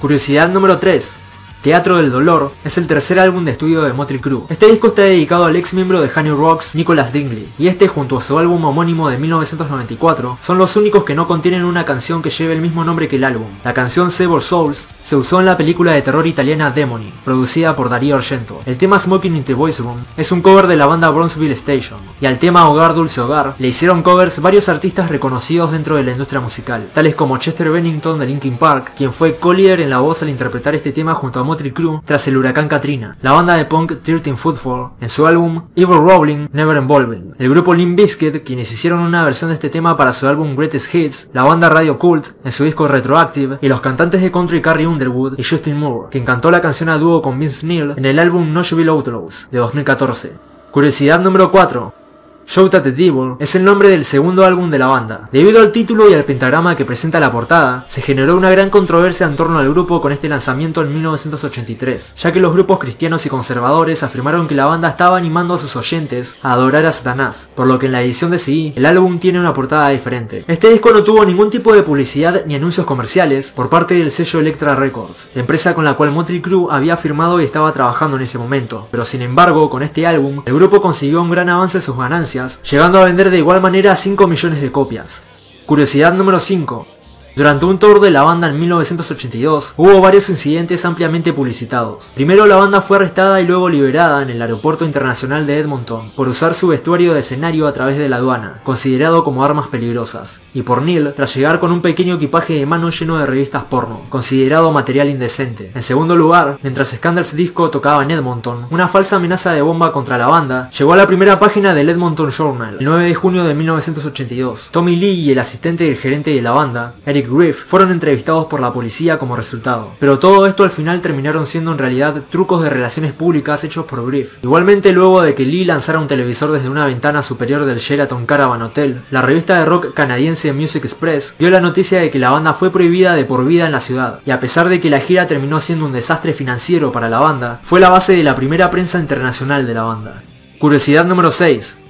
Curiosidad número 3. Teatro del Dolor es el tercer álbum de estudio de Motley Crue. Este disco está dedicado al ex miembro de Honey Rocks, Nicholas Dingley, y este junto a su álbum homónimo de 1994 son los únicos que no contienen una canción que lleve el mismo nombre que el álbum. La canción Severed Souls se usó en la película de terror italiana Demony, producida por Darío Argento. El tema Smoking in the Voice Room es un cover de la banda Bronzeville Station, y al tema Hogar Dulce Hogar le hicieron covers varios artistas reconocidos dentro de la industria musical, tales como Chester Bennington de Linkin Park, quien fue Collier en la voz al interpretar este tema junto a Tras el huracán Katrina, la banda de punk 13 Footfall en su álbum Evil Rolling Never Involved, el grupo Limp Bizkit quienes hicieron una versión de este tema para su álbum Greatest Hits, la banda Radio Cult en su disco Retroactive y los cantantes de country Carrie Underwood y Justin Moore, quien cantó la canción a dúo con Vince Neil en el álbum Nashville Outlaws de 2014. Curiosidad número 4. Shout at the Devil es el nombre del segundo álbum de la banda. Debido al título y al pentagrama que presenta la portada, se generó una gran controversia en torno al grupo con este lanzamiento en 1983, ya que los grupos cristianos y conservadores afirmaron que la banda estaba animando a sus oyentes a adorar a Satanás, por lo que en la edición de CD el álbum tiene una portada diferente. Este disco no tuvo ningún tipo de publicidad ni anuncios comerciales por parte del sello Electra Records, empresa con la cual Motley Crue había firmado y estaba trabajando en ese momento, pero sin embargo con este álbum el grupo consiguió un gran avance en sus ganancias llegando a vender de igual manera 5 millones de copias. Curiosidad número 5. Durante un tour de la banda en 1982, hubo varios incidentes ampliamente publicitados. Primero la banda fue arrestada y luego liberada en el aeropuerto internacional de Edmonton por usar su vestuario de escenario a través de la aduana, considerado como armas peligrosas, y por Neil tras llegar con un pequeño equipaje de mano lleno de revistas porno, considerado material indecente. En segundo lugar, mientras Scandals Disco tocaba en Edmonton, una falsa amenaza de bomba contra la banda llegó a la primera página del Edmonton Journal el 9 de junio de 1982. Tommy Lee y el asistente del gerente de la banda, Eric Griff fueron entrevistados por la policía como resultado. Pero todo esto al final terminaron siendo en realidad trucos de relaciones públicas hechos por Griff. Igualmente luego de que Lee lanzara un televisor desde una ventana superior del Sheraton Caravan Hotel, la revista de rock canadiense Music Express dio la noticia de que la banda fue prohibida de por vida en la ciudad, y a pesar de que la gira terminó siendo un desastre financiero para la banda, fue la base de la primera prensa internacional de la banda. Curiosidad número 6.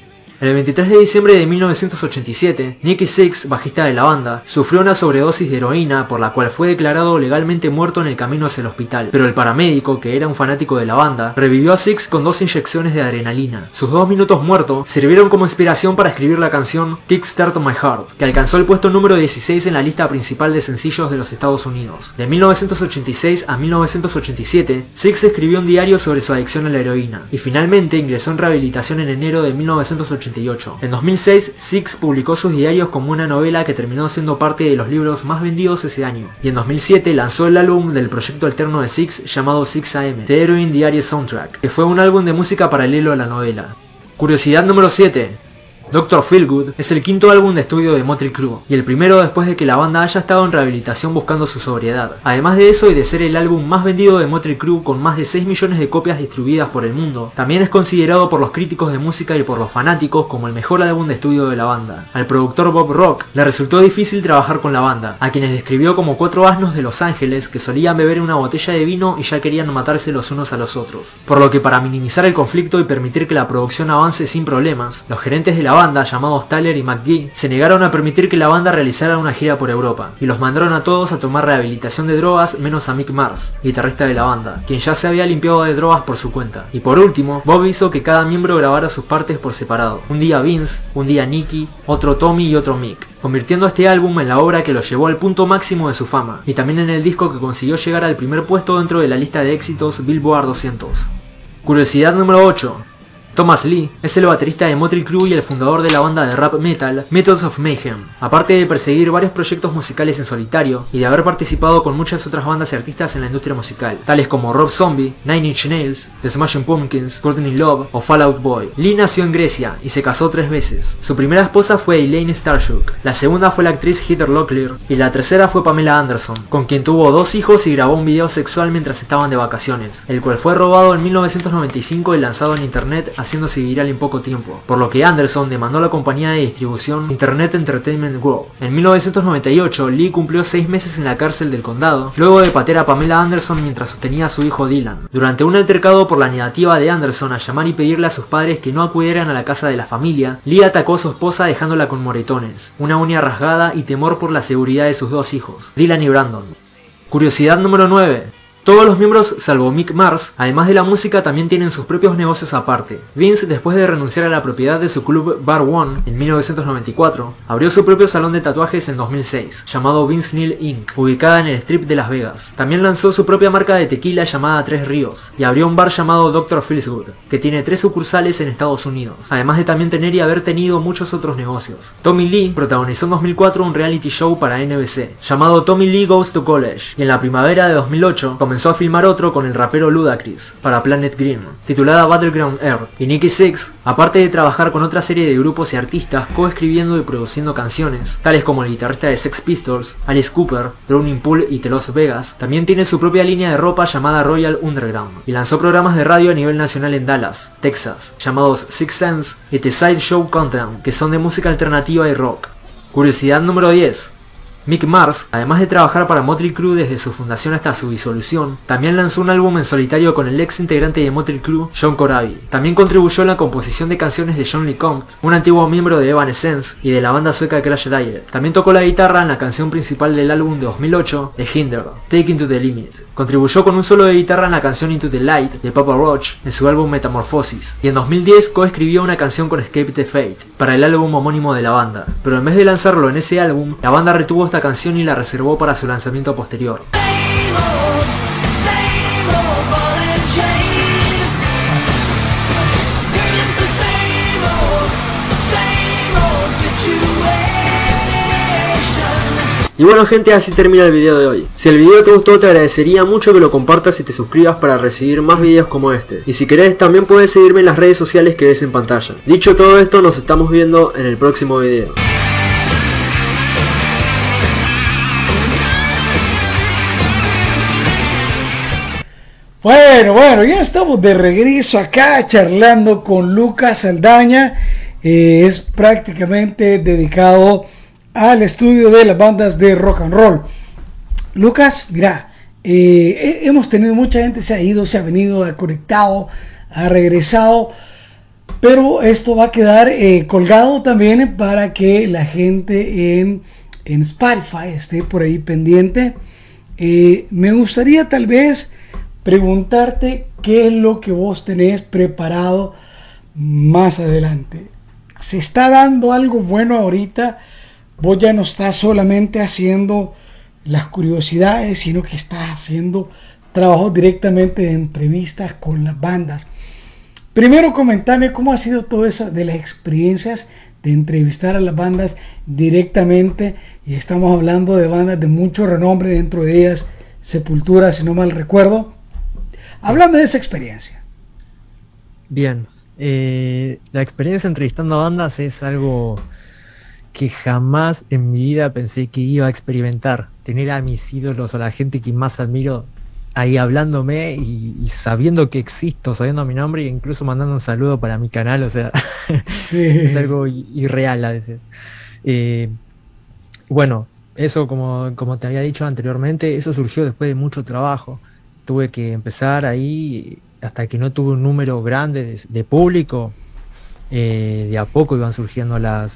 El 23 de diciembre de 1987, Nicky Six, bajista de la banda, sufrió una sobredosis de heroína por la cual fue declarado legalmente muerto en el camino hacia el hospital, pero el paramédico, que era un fanático de la banda, revivió a Six con dos inyecciones de adrenalina. Sus dos minutos muertos sirvieron como inspiración para escribir la canción Kickstart My Heart, que alcanzó el puesto número 16 en la lista principal de sencillos de los Estados Unidos. De 1986 a 1987, Six escribió un diario sobre su adicción a la heroína, y finalmente ingresó en rehabilitación en enero de 1987 en 2006, Six publicó sus diarios como una novela que terminó siendo parte de los libros más vendidos ese año. Y en 2007 lanzó el álbum del proyecto alterno de Six llamado Six AM, The Heroine Diary Soundtrack, que fue un álbum de música paralelo a la novela. Curiosidad número 7. Doctor Feelgood es el quinto álbum de estudio de Motley Crue y el primero después de que la banda haya estado en rehabilitación buscando su sobriedad. Además de eso y de ser el álbum más vendido de Motley Crue con más de 6 millones de copias distribuidas por el mundo, también es considerado por los críticos de música y por los fanáticos como el mejor álbum de estudio de la banda. Al productor Bob Rock le resultó difícil trabajar con la banda, a quienes describió como cuatro asnos de Los Ángeles que solían beber una botella de vino y ya querían matarse los unos a los otros. Por lo que para minimizar el conflicto y permitir que la producción avance sin problemas, los gerentes de la banda, llamados Tyler y McGee, se negaron a permitir que la banda realizara una gira por Europa, y los mandaron a todos a tomar rehabilitación de drogas menos a Mick Mars, guitarrista de la banda, quien ya se había limpiado de drogas por su cuenta. Y por último, Bob hizo que cada miembro grabara sus partes por separado. Un día Vince, un día Nicky, otro Tommy y otro Mick, convirtiendo este álbum en la obra que lo llevó al punto máximo de su fama, y también en el disco que consiguió llegar al primer puesto dentro de la lista de éxitos Billboard 200. Curiosidad número 8. Thomas Lee es el baterista de Motley Crue y el fundador de la banda de rap metal Methods of Mayhem. Aparte de perseguir varios proyectos musicales en solitario y de haber participado con muchas otras bandas y artistas en la industria musical, tales como Rob Zombie, Nine Inch Nails, The Smashing Pumpkins, Courtney Love o Fallout Boy. Lee nació en Grecia y se casó tres veces. Su primera esposa fue Elaine Starshuk, la segunda fue la actriz Heather Locklear y la tercera fue Pamela Anderson, con quien tuvo dos hijos y grabó un video sexual mientras estaban de vacaciones, el cual fue robado en 1995 y lanzado en internet haciéndose viral en poco tiempo, por lo que Anderson demandó a la compañía de distribución Internet Entertainment Group. En 1998, Lee cumplió seis meses en la cárcel del condado, luego de patear a Pamela Anderson mientras sostenía a su hijo Dylan. Durante un altercado por la negativa de Anderson a llamar y pedirle a sus padres que no acudieran a la casa de la familia, Lee atacó a su esposa dejándola con moretones, una uña rasgada y temor por la seguridad de sus dos hijos, Dylan y Brandon. Curiosidad número 9. Todos los miembros, salvo Mick Mars, además de la música, también tienen sus propios negocios aparte. Vince, después de renunciar a la propiedad de su club Bar One en 1994, abrió su propio salón de tatuajes en 2006, llamado Vince Neil Inc., ubicada en el Strip de Las Vegas. También lanzó su propia marca de tequila llamada Tres Ríos, y abrió un bar llamado Dr. Feelsgood, que tiene tres sucursales en Estados Unidos, además de también tener y haber tenido muchos otros negocios. Tommy Lee protagonizó en 2004 un reality show para NBC, llamado Tommy Lee Goes to College, y en la primavera de 2008 comenzó a filmar otro con el rapero Ludacris, para Planet Green, titulada Battleground Earth, y Nicky Six, aparte de trabajar con otra serie de grupos y artistas coescribiendo y produciendo canciones, tales como el guitarrista de Sex Pistols, Alice Cooper, Drowning Pool y The Los Vegas, también tiene su propia línea de ropa llamada Royal Underground, y lanzó programas de radio a nivel nacional en Dallas, Texas, llamados Six Sense y The Side Show Content, que son de música alternativa y rock. Curiosidad número 10. Mick Mars, además de trabajar para Motley Crue desde su fundación hasta su disolución, también lanzó un álbum en solitario con el ex integrante de Motley Crue, John Corabi. También contribuyó en la composición de canciones de John LeCompte, un antiguo miembro de Evanescence y de la banda sueca Crash Diet. También tocó la guitarra en la canción principal del álbum de 2008, The Hinder, Take to the Limit. Contribuyó con un solo de guitarra en la canción Into the Light de Papa Roach en su álbum Metamorphosis. Y en 2010 coescribió una canción con Escape the Fate para el álbum homónimo de la banda. Pero en vez de lanzarlo en ese álbum, la banda retuvo esta canción y la reservó para su lanzamiento posterior. Y bueno gente, así termina el video de hoy. Si el video te gustó te agradecería mucho que lo compartas y te suscribas para recibir más videos como este. Y si querés también puedes seguirme en las redes sociales que ves en pantalla. Dicho todo esto, nos estamos viendo en el próximo video. Bueno, bueno, ya estamos de regreso acá charlando con Lucas Saldaña. Eh, es prácticamente dedicado al estudio de las bandas de rock and roll. Lucas, mira, eh, hemos tenido mucha gente, se ha ido, se ha venido, ha conectado, ha regresado, pero esto va a quedar eh, colgado también para que la gente en, en Spotify esté por ahí pendiente. me gustaría tal vez preguntarte qué es lo que vos tenés preparado más adelante. ¿Se está dando algo bueno ahorita? Vos ya no estás solamente haciendo las curiosidades, sino que estás haciendo trabajo directamente de entrevistas con las bandas. Primero comentame cómo ha sido todo eso de las experiencias de entrevistar a las bandas directamente y estamos hablando de bandas de mucho renombre dentro de ellas Sepultura si no mal recuerdo Hablando de esa experiencia. Bien, Eh, la experiencia entrevistando a bandas es algo que jamás en mi vida pensé que iba a experimentar. Tener a mis ídolos o a la gente que más admiro ahí hablándome y, sabiendo que existo, sabiendo mi nombre e incluso mandando un saludo para mi canal, o sea, es algo irreal a veces. Eh, bueno, eso como, como te había dicho anteriormente, eso surgió después de mucho trabajo. Tuve que empezar ahí hasta que no tuve un número grande de, público, eh, de a poco iban surgiendo las,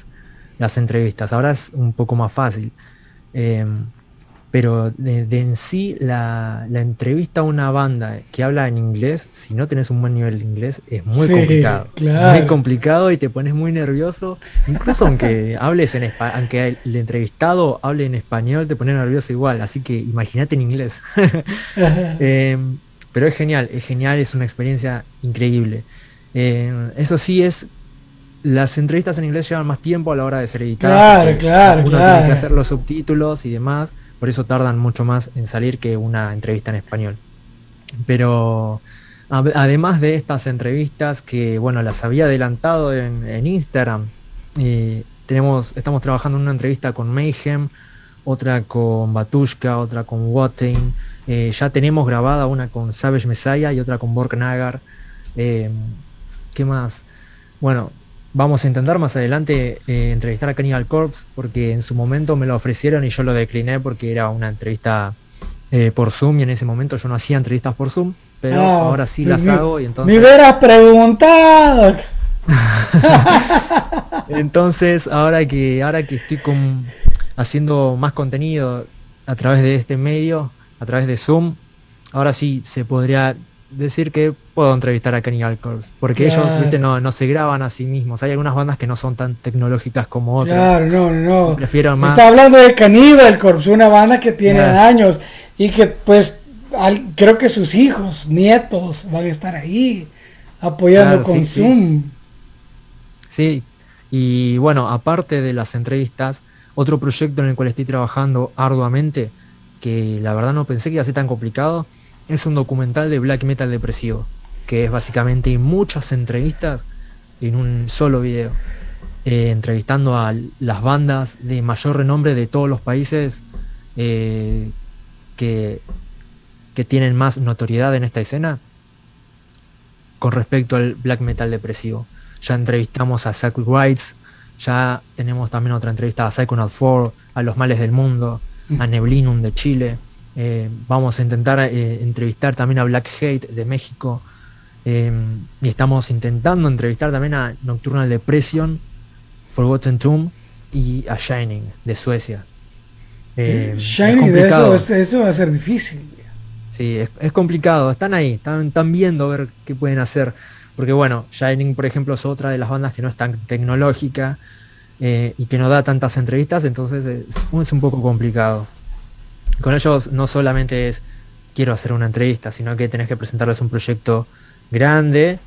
las entrevistas. Ahora es un poco más fácil. Eh, pero de, en sí la, entrevista a una banda que habla en inglés, si no tenés un buen nivel de inglés, es muy complicado. Muy complicado y te pones muy nervioso. Incluso aunque hables en aunque el entrevistado hable en español, te pones nervioso igual. Así que imagínate en inglés. Em, pero es genial, es genial, es una experiencia increíble. Em, eso sí es las entrevistas en inglés llevan más tiempo a la hora de ser editadas. Claro, claro, uno tiene que hacer los subtítulos y demás por eso tardan mucho más en salir que una entrevista en español. Pero además de estas entrevistas que bueno las había adelantado en, Instagram, eh, tenemos, estamos trabajando en una entrevista con Mayhem, otra con Batushka, otra con Watain, eh, ya tenemos grabada una con Savage Messiah y otra con Borknagar. Eh, ¿Qué más? Bueno, Vamos a intentar más adelante eh, entrevistar a Cannibal Corpse porque en su momento me lo ofrecieron y yo lo decliné porque era una entrevista eh, por Zoom y en ese momento yo no hacía entrevistas por Zoom, pero ahora sí las hago y entonces... ¡Me hubieras preguntado! entonces ahora que ahora que estoy con, haciendo más contenido a través de este medio, a través de Zoom, ahora sí se podría decir que puedo entrevistar a Cannibal Corpse, porque ellos No, no se graban a sí mismos. Hay algunas bandas que no son tan tecnológicas como otras. Claro, no, no. Prefiero más. Está hablando de Cannibal Corpse, una banda que tiene años y que pues creo que sus hijos, nietos van a estar ahí apoyando con Zoom. Sí. y bueno, aparte de las entrevistas, otro proyecto en el cual estoy trabajando arduamente, que la verdad no pensé que iba a ser tan complicado, es un documental de black metal depresivo, que es básicamente muchas entrevistas en un solo video, eh, entrevistando a las bandas de mayor renombre de todos los países eh, que, que tienen más notoriedad en esta escena con respecto al black metal depresivo. Ya entrevistamos a Sacred Rights, ya tenemos también otra entrevista a Psychonaut 4, a Los Males del Mundo, a Neblinum de Chile, eh, vamos a intentar eh, entrevistar también a Black Hate de México. Eh, y estamos intentando entrevistar también a Nocturnal Depression, Forgotten Tomb y a Shining de Suecia. Shining de eso, eso, va a ser difícil. Sí, es, complicado. Están ahí, están, están viendo a ver qué pueden hacer. Porque bueno, Shining por ejemplo es otra de las bandas que no es tan tecnológica y que no da tantas entrevistas, entonces es un poco complicado con ellos no solamente es quiero hacer una entrevista, sino que tenés que presentarles un proyecto grande,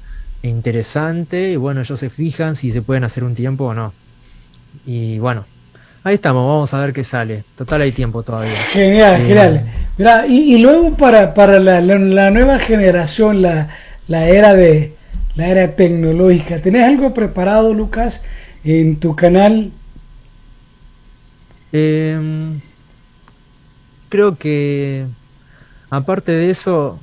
e interesante, y bueno, ellos se fijan si se pueden hacer un tiempo o no. Y bueno, ahí estamos, vamos a ver qué sale. Total hay tiempo todavía. Genial, genial. Mira, y, luego para, para la, la, nueva generación, la, la era de la era tecnológica, ¿tenés algo preparado, Lucas, en tu canal? Eh, creo que aparte de eso,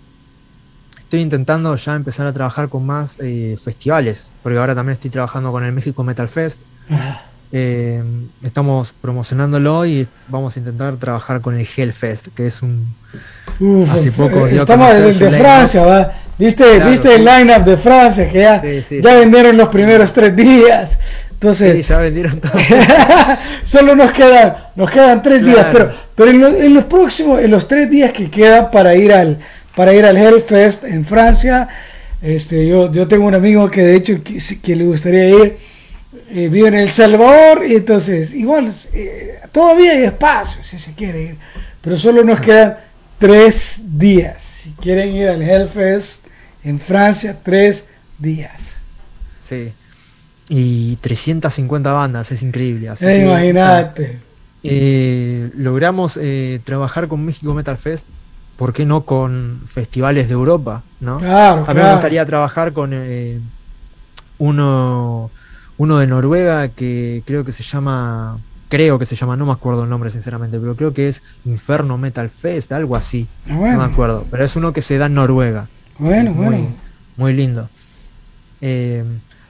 estoy intentando ya empezar a trabajar con más eh, festivales, porque ahora también estoy trabajando con el México Metal Fest. Ah. Eh, estamos promocionándolo y vamos a intentar trabajar con el Hellfest, que es un... hace poco estamos de, Francia, ¿va? ¿Viste, ¿viste el line-up de Francia? Que ya, ya vendieron los primeros tres días. Entonces, ya vendieron todo. solo nos quedan, nos quedan tres días, pero, pero en, los próximos, en los tres días que quedan para ir al, para ir al Hellfest en Francia, este, yo, yo tengo un amigo que de hecho que, le gustaría ir, eh, vive en El Salvador y entonces igual eh, todavía hay espacio si se quiere ir, pero solo nos quedan tres días. Si quieren ir al Hellfest en Francia, tres días. Sí y 350 bandas, es increíble. Así eh, imagínate. Eh, logramos eh, trabajar con México Metal Fest, ¿por qué no con festivales de Europa? ¿no? Claro, A mí me gustaría trabajar con, uno, uno de Noruega que creo que se llama, creo que se llama, no me acuerdo el nombre sinceramente, pero creo que es Inferno Metal Fest, algo así, Ah, bueno. no me acuerdo, pero es uno que se da en Noruega. Bueno, muy, bueno. muy lindo. Eh,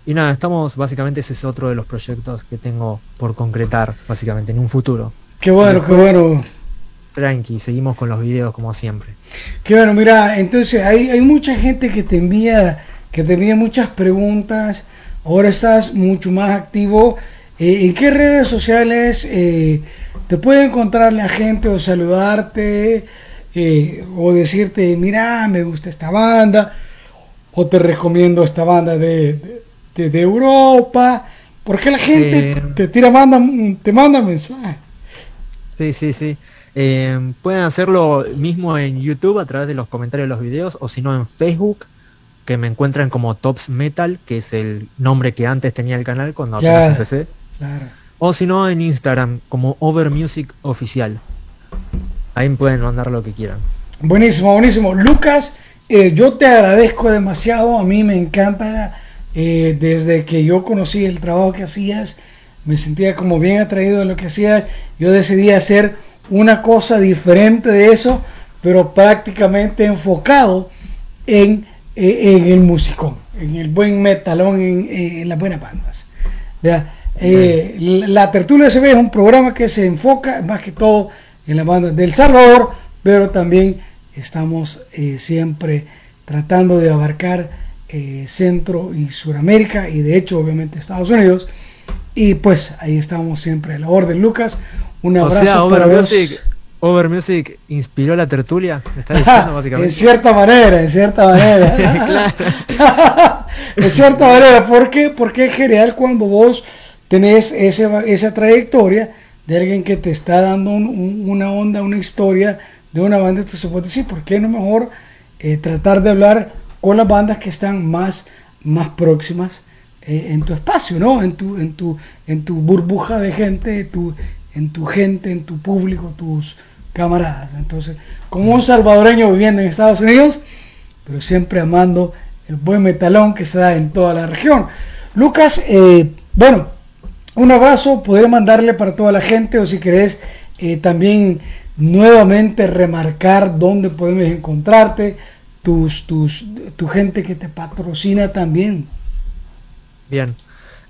y nada, estamos, básicamente ese es otro de los proyectos que tengo por concretar, básicamente, en un futuro. Qué bueno, qué bueno. Tranqui, seguimos con los videos como siempre. Qué bueno, mira, entonces hay, hay mucha gente que te envía, que te envía muchas preguntas. Ahora estás mucho más activo. Eh, ¿En qué redes sociales eh, te puede encontrar la gente o saludarte eh, o decirte, mira, me gusta esta banda o te recomiendo esta banda de, de, de Europa? Porque la gente Eh. te tira, manda, te manda mensajes. Sí, sí, sí. Eh, pueden hacerlo mismo en YouTube a través de los comentarios de los videos o si no en Facebook, que me encuentran como Tops Metal, que es el nombre que antes tenía el canal cuando apenas Claro. empecé. Claro. O si no en Instagram como Over Music Oficial. Ahí pueden mandar lo que quieran. Buenísimo, buenísimo. Lucas, eh, yo te agradezco demasiado. A mí me encanta, eh, desde que yo conocí el trabajo que hacías, me sentía como bien atraído de lo que hacías. Yo decidí hacer una cosa diferente de eso, pero prácticamente enfocado en, eh, en el musicón, en el buen metalón, en, en las buenas bandas. Eh, la, la Tertulia se ve es un programa que se enfoca más que todo en las bandas del Salvador, pero también estamos siempre tratando de abarcar eh, Centro y Suramérica y de hecho obviamente Estados Unidos. Y pues ahí estamos siempre a la orden. Lucas, un O abrazo sea, Over para vos. Music, Over Music inspiró la tertulia, me está diciendo en cierta manera, en cierta manera. en cierta manera, ¿por qué? Porque es genial cuando vos tenés ese, esa trayectoria de alguien que te está dando un- un- una onda, una historia de una banda, entonces se puede decir, ¿por qué no mejor eh, tratar de hablar con las bandas que están más, más próximas eh, en tu espacio, ¿no? En tu, en tu, en tu burbuja de gente, tu, en tu gente, en tu público, tus camaradas. Entonces, como un salvadoreño viviendo en Estados Unidos, pero siempre amando el buen metalón que se da en toda la región. Lucas, eh, bueno, un abrazo, poder mandarle para toda la gente o si querés eh, también nuevamente remarcar dónde podemos encontrarte, tus, tus, tu gente que te patrocina también. Bien.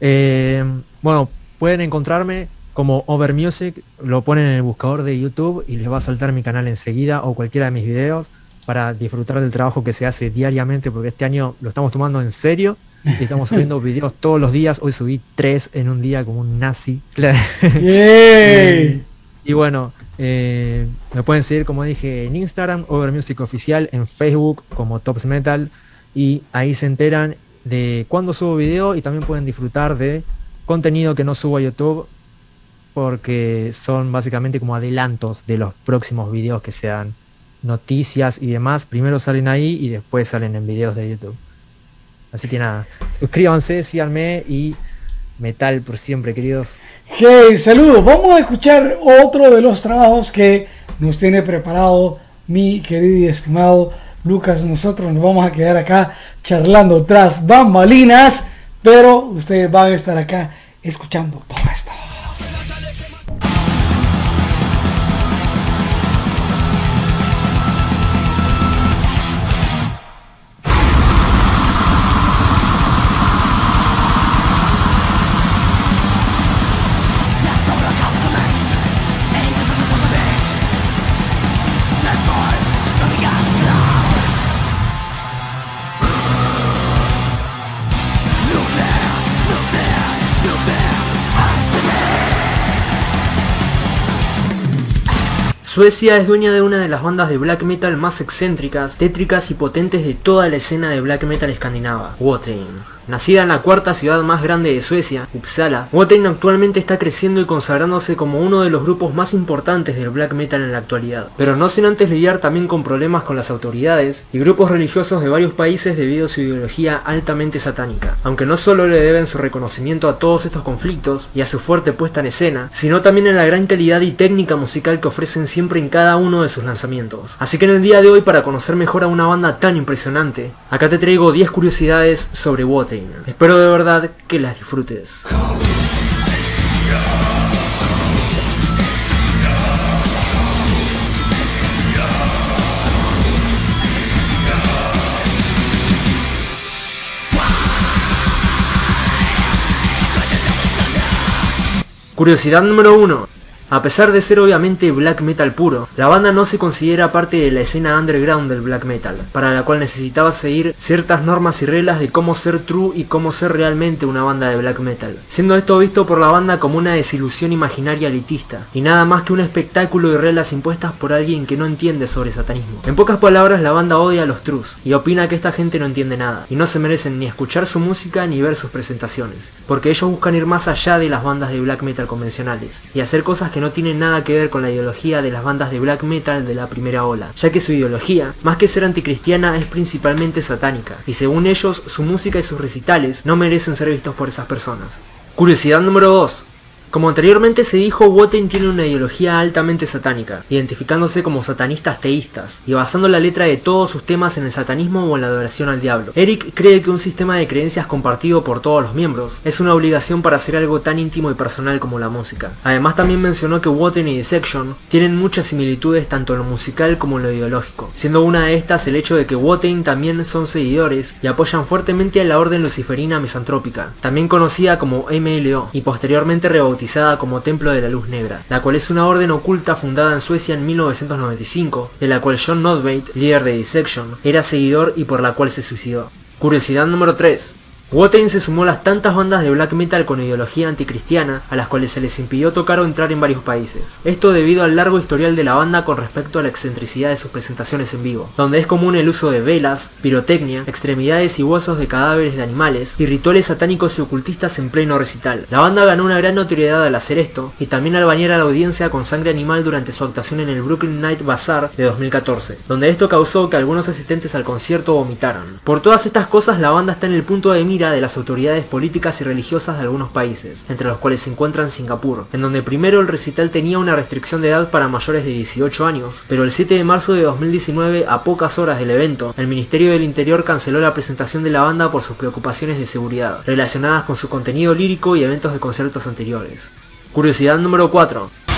Eh, bueno, pueden encontrarme como Over Music, lo ponen en el buscador de YouTube y les va a saltar mi canal enseguida o cualquiera de mis videos para disfrutar del trabajo que se hace diariamente porque este año lo estamos tomando en serio y estamos subiendo videos todos los días. Hoy subí tres en un día como un nazi. ¡Yay! Y bueno, eh, me pueden seguir como dije en Instagram, Over Music Oficial, en Facebook como Tops Metal y ahí se enteran de cuándo subo video y también pueden disfrutar de contenido que no subo a YouTube porque son básicamente como adelantos de los próximos videos que sean noticias y demás. Primero salen ahí y después salen en videos de YouTube. Así que nada, suscríbanse, síganme y metal por siempre, queridos. Hey, saludos. Vamos a escuchar otro de los trabajos que nos tiene preparado mi querido y estimado Lucas. Nosotros nos vamos a quedar acá charlando tras bambalinas, pero ustedes van a estar acá escuchando todo esto. Suecia es dueña de una de las bandas de black metal más excéntricas, tétricas y potentes de toda la escena de black metal escandinava, Wotan. Nacida en la cuarta ciudad más grande de Suecia, Uppsala, Wotan actualmente está creciendo y consagrándose como uno de los grupos más importantes del black metal en la actualidad, pero no sin antes lidiar también con problemas con las autoridades y grupos religiosos de varios países debido a su ideología altamente satánica, aunque no solo le deben su reconocimiento a todos estos conflictos y a su fuerte puesta en escena, sino también en la gran calidad y técnica musical que ofrecen siempre en cada uno de sus lanzamientos. Así que en el día de hoy, para conocer mejor a una banda tan impresionante, acá te traigo 10 curiosidades sobre Wotan. Espero de verdad que las disfrutes. Curiosidad número 1. A pesar de ser obviamente black metal puro, la banda no se considera parte de la escena underground del black metal, para la cual necesitaba seguir ciertas normas y reglas de cómo ser true y cómo ser realmente una banda de black metal, siendo esto visto por la banda como una desilusión imaginaria elitista, y nada más que un espectáculo de reglas impuestas por alguien que no entiende sobre satanismo. En pocas palabras, la banda odia a los trus, y opina que esta gente no entiende nada, y no se merecen ni escuchar su música ni ver sus presentaciones, porque ellos buscan ir más allá de las bandas de black metal convencionales, y hacer cosas que no tienen nada que ver con la ideología de las bandas de black metal de la primera ola, ya que su ideología, más que ser anticristiana, es principalmente satánica, y según ellos, su música y sus recitales no merecen ser vistos por esas personas. Curiosidad número 2. Como anteriormente se dijo, Wotan tiene una ideología altamente satánica, identificándose como satanistas teístas, y basando la letra de todos sus temas en el satanismo o en la adoración al diablo. Eric cree que un sistema de creencias compartido por todos los miembros es una obligación para hacer algo tan íntimo y personal como la música. Además también mencionó que Wotan y Dissection tienen muchas similitudes tanto en lo musical como en lo ideológico, siendo una de estas el hecho de que Wotan también son seguidores y apoyan fuertemente a la orden luciferina misantrópica, también conocida como MLO, y posteriormente rebautizada como Templo de la Luz Negra, la cual es una orden oculta fundada en Suecia en 1995, de la cual John Nodbate, líder de Dissection, era seguidor y por la cual se suicidó. Curiosidad número 3. Wotan se sumó a las tantas bandas de black metal con ideología anticristiana a las cuales se les impidió tocar o entrar en varios países. Esto debido al largo historial de la banda con respecto a la excentricidad de sus presentaciones en vivo, donde es común el uso de velas, pirotecnia, extremidades y huesos de cadáveres de animales y rituales satánicos y ocultistas en pleno recital. La banda ganó una gran notoriedad al hacer esto y también al bañar a la audiencia con sangre animal durante su actuación en el Brooklyn Night Bazaar de 2014, donde esto causó que algunos asistentes al concierto vomitaran. Por todas estas cosas la banda está en el punto de mira de las autoridades políticas y religiosas de algunos países, entre los cuales se encuentran Singapur, en donde primero el recital tenía una restricción de edad para mayores de 18 años, pero el 7 de marzo de 2019, a pocas horas del evento, el Ministerio del Interior canceló la presentación de la banda por sus preocupaciones de seguridad, relacionadas con su contenido lírico y eventos de conciertos anteriores. Curiosidad número 4.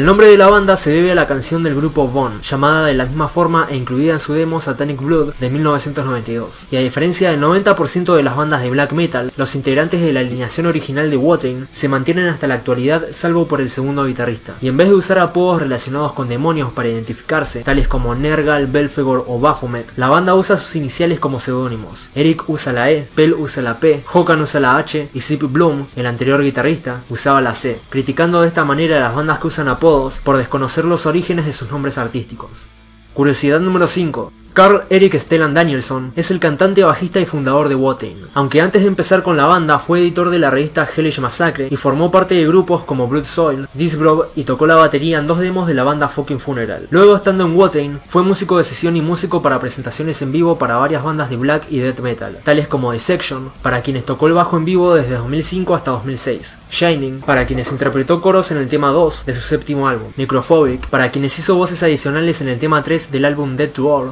El nombre de la banda se debe a la canción del grupo Von, llamada de la misma forma e incluida en su demo Satanic Blood de 1992. Y a diferencia del 90% de las bandas de black metal, los integrantes de la alineación original de Wotan se mantienen hasta la actualidad salvo por el segundo guitarrista. Y en vez de usar apodos relacionados con demonios para identificarse, tales como Nergal, Belfegor o Baphomet, la banda usa sus iniciales como seudónimos. Eric usa la E, Pel usa la P, Hokan usa la H y Zip Bloom, el anterior guitarrista, usaba la C, criticando de esta manera a las bandas que usan apodos por desconocer los orígenes de sus nombres artísticos. Curiosidad número 5. Carl Eric Stellan Danielson es el cantante, bajista y fundador de Wotan, aunque antes de empezar con la banda fue editor de la revista Hellish Massacre y formó parte de grupos como Blood Soil, Disgrove y tocó la batería en dos demos de la banda Fucking Funeral. Luego estando en Wotan, fue músico de sesión y músico para presentaciones en vivo para varias bandas de black y death metal, tales como Dissection, para quienes tocó el bajo en vivo desde 2005 hasta 2006, Shining, para quienes interpretó coros en el tema 2 de su séptimo álbum, Necrophobic, para quienes hizo voces adicionales en el tema 3 del álbum Dead to All,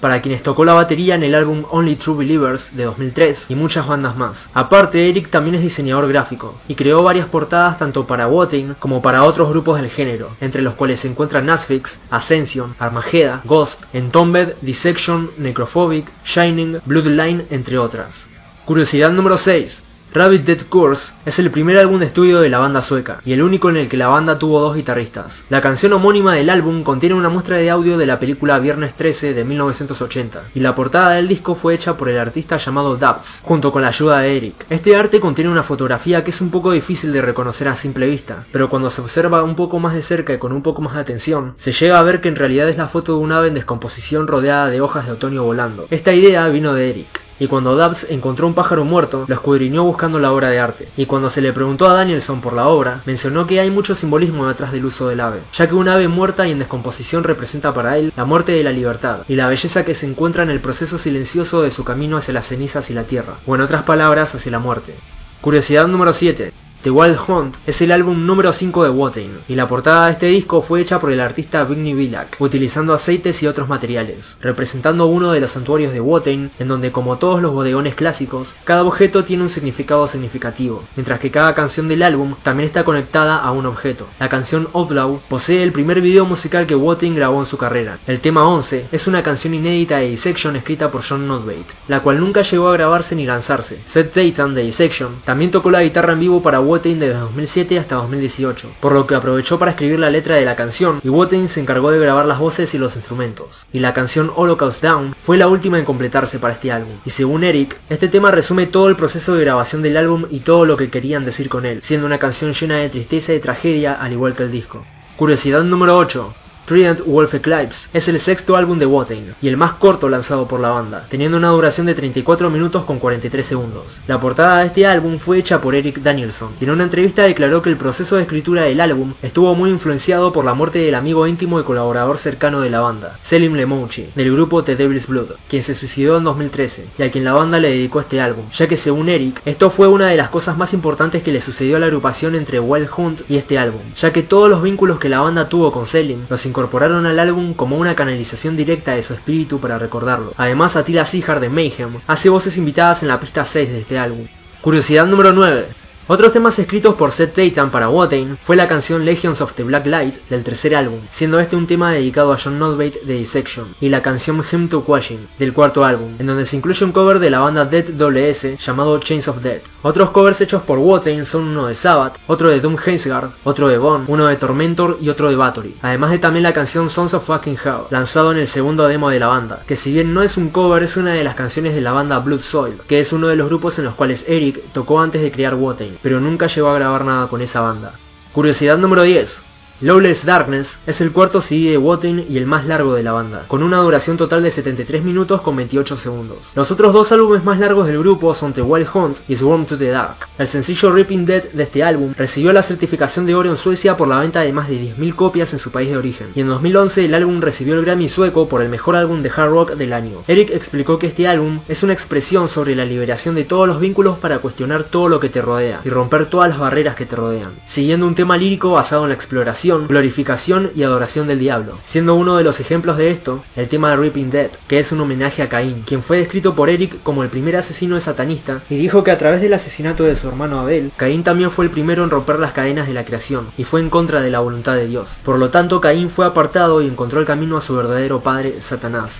para quienes tocó la batería en el álbum Only True Believers de 2003 y muchas bandas más. Aparte, Eric también es diseñador gráfico y creó varias portadas tanto para Wotan como para otros grupos del género, entre los cuales se encuentran Nasfix, Ascension, Armageda, Ghost, Entombed, Dissection, Necrophobic, Shining, Bloodline, entre otras. Curiosidad número 6. Rabbit Dead Course es el primer álbum de estudio de la banda sueca y el único en el que la banda tuvo dos guitarristas. La canción homónima del álbum contiene una muestra de audio de la película Viernes 13 de 1980 y la portada del disco fue hecha por el artista llamado Dubs junto con la ayuda de Eric. Este arte contiene una fotografía que es un poco difícil de reconocer a simple vista, pero cuando se observa un poco más de cerca y con un poco más de atención, se llega a ver que en realidad es la foto de un ave en descomposición rodeada de hojas de otoño volando. Esta idea vino de Eric y cuando Dubs encontró un pájaro muerto, lo escudriñó buscando la obra de arte. Y cuando se le preguntó a Danielson por la obra, mencionó que hay mucho simbolismo detrás del uso del ave, ya que un ave muerta y en descomposición representa para él la muerte de la libertad y la belleza que se encuentra en el proceso silencioso de su camino hacia las cenizas y la tierra, o en otras palabras, hacia la muerte. Curiosidad número 7. The Wild Hunt es el álbum número 5 de Wotan, y la portada de este disco fue hecha por el artista Vigny Villac, utilizando aceites y otros materiales, representando uno de los santuarios de Wotan, en donde como todos los bodegones clásicos, cada objeto tiene un significado significativo, mientras que cada canción del álbum también está conectada a un objeto. La canción Outlaw posee el primer video musical que Wotan grabó en su carrera. El tema 11 es una canción inédita de Dissection escrita por John Notbate, la cual nunca llegó a grabarse ni lanzarse. Seth Dayton de Dissection también tocó la guitarra en vivo para Wotan desde 2007 hasta 2018, por lo que aprovechó para escribir la letra de la canción y Wotan se encargó de grabar las voces y los instrumentos. Y la canción Holocaust Down fue la última en completarse para este álbum. Y según Eric, este tema resume todo el proceso de grabación del álbum y todo lo que querían decir con él, siendo una canción llena de tristeza y tragedia al igual que el disco. Curiosidad número 8. Trident Wolf Eclipse es el sexto álbum de Wotan y el más corto lanzado por la banda, teniendo una duración de 34 minutos con 43 segundos. La portada de este álbum fue hecha por Eric Danielson, y en una entrevista declaró que el proceso de escritura del álbum estuvo muy influenciado por la muerte del amigo íntimo y colaborador cercano de la banda, Selim Lemouchi, del grupo The Devil's Blood, quien se suicidó en 2013 y a quien la banda le dedicó este álbum, ya que según Eric, esto fue una de las cosas más importantes que le sucedió a la agrupación entre Wild Hunt y este álbum, ya que todos los vínculos que la banda tuvo con Selim los incorporaron al álbum como una canalización directa de su espíritu para recordarlo. Además, Attila Sijar de Mayhem hace voces invitadas en la pista 6 de este álbum. Curiosidad número 9. Otros temas escritos por Seth Dayton para Wotan fue la canción Legions of the Black Light del tercer álbum, siendo este un tema dedicado a John Notbate de Dissection, y la canción Hymn to Quashing del cuarto álbum, en donde se incluye un cover de la banda Dead WS llamado Chains of Death. Otros covers hechos por Wotan son uno de Sabbath, otro de Doom Hazeguard, otro de Bone, uno de Tormentor y otro de Bathory, además de también la canción Sons of Fucking Hell, lanzado en el segundo demo de la banda, que si bien no es un cover es una de las canciones de la banda Blood Soil, que es uno de los grupos en los cuales Eric tocó antes de crear Wotan, pero nunca llegó a grabar nada con esa banda. Curiosidad número 10. Lawless Darkness es el cuarto CD de Wotan y el más largo de la banda, con una duración total de 73 minutos con 28 segundos. Los otros dos álbumes más largos del grupo son The Wild Hunt y Swarm to the Dark. El sencillo Ripping Dead de este álbum recibió la certificación de oro en Suecia por la venta de más de 10.000 copias en su país de origen, y en 2011 el álbum recibió el Grammy sueco por el mejor álbum de hard rock del año. Eric explicó que este álbum es una expresión sobre la liberación de todos los vínculos para cuestionar todo lo que te rodea y romper todas las barreras que te rodean, siguiendo un tema lírico basado en la exploración glorificación y adoración del diablo, siendo uno de los ejemplos de esto el tema de Ripping Dead, que es un homenaje a Caín, quien fue descrito por Eric como el primer asesino de satanista y dijo que a través del asesinato de su hermano Abel, Caín también fue el primero en romper las cadenas de la creación y fue en contra de la voluntad de Dios. Por lo tanto, Caín fue apartado y encontró el camino a su verdadero padre, Satanás.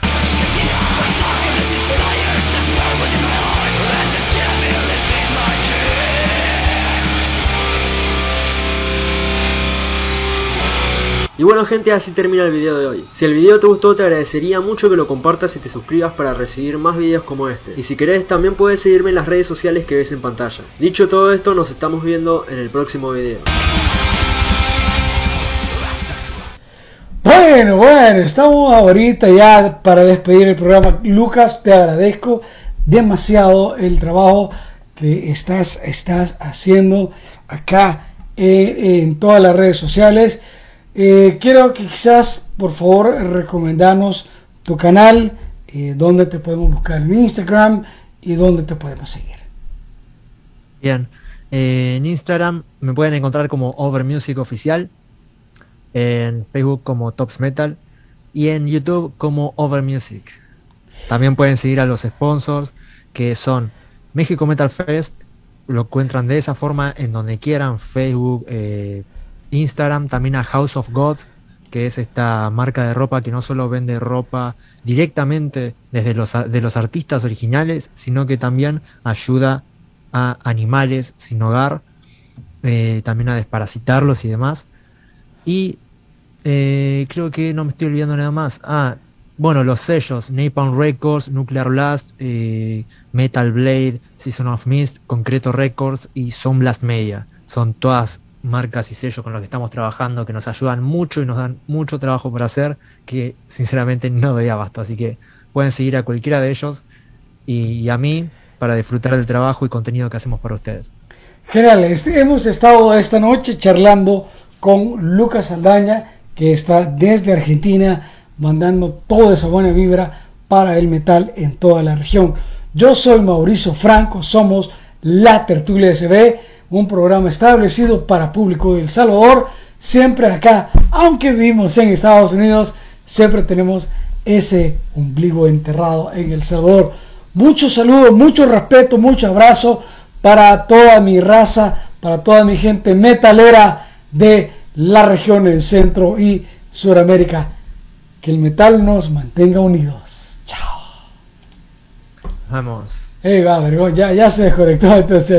Y bueno gente, así termina el video de hoy. Si el video te gustó te agradecería mucho que lo compartas y te suscribas para recibir más videos como este. Y si querés también puedes seguirme en las redes sociales que ves en pantalla. Dicho todo esto, nos estamos viendo en el próximo video. Bueno, bueno, estamos ahorita ya para despedir el programa. Lucas, te agradezco demasiado el trabajo que estás, estás haciendo acá en todas las redes sociales. Eh, quiero que quizás, por favor, recomendarnos tu canal, eh, donde te podemos buscar en Instagram y dónde te podemos seguir. Bien, eh, en Instagram me pueden encontrar como Over Music Oficial, en Facebook como Tops Metal y en YouTube como Over Music. También pueden seguir a los sponsors que son México Metal Fest, lo encuentran de esa forma en donde quieran, Facebook, eh, Instagram, también a House of Gods, que es esta marca de ropa que no solo vende ropa directamente desde los, de los artistas originales, sino que también ayuda a animales sin hogar, eh, también a desparasitarlos y demás. Y eh, creo que no me estoy olvidando nada más. Ah, bueno, los sellos, Napalm Records, Nuclear Blast, eh, Metal Blade, Season of Mist, Concreto Records y Sound Blast Media. Son todas marcas y sellos con los que estamos trabajando que nos ayudan mucho y nos dan mucho trabajo por hacer que sinceramente no doy abasto. Así que pueden seguir a cualquiera de ellos y, a mí para disfrutar del trabajo y contenido que hacemos para ustedes. Genial, este, hemos estado esta noche charlando con Lucas Aldaña que está desde Argentina mandando toda esa buena vibra para el metal en toda la región. Yo soy Mauricio Franco, somos La Tertulia SB un programa establecido para público de El Salvador, siempre acá, aunque vivimos en Estados Unidos, siempre tenemos ese ombligo enterrado en El Salvador. Muchos saludos, mucho respeto, mucho abrazo para toda mi raza, para toda mi gente metalera de la región del centro y Suramérica. Que el metal nos mantenga unidos. Chao. Vamos. Hey, va, vergón, ya, ya se desconectó entonces.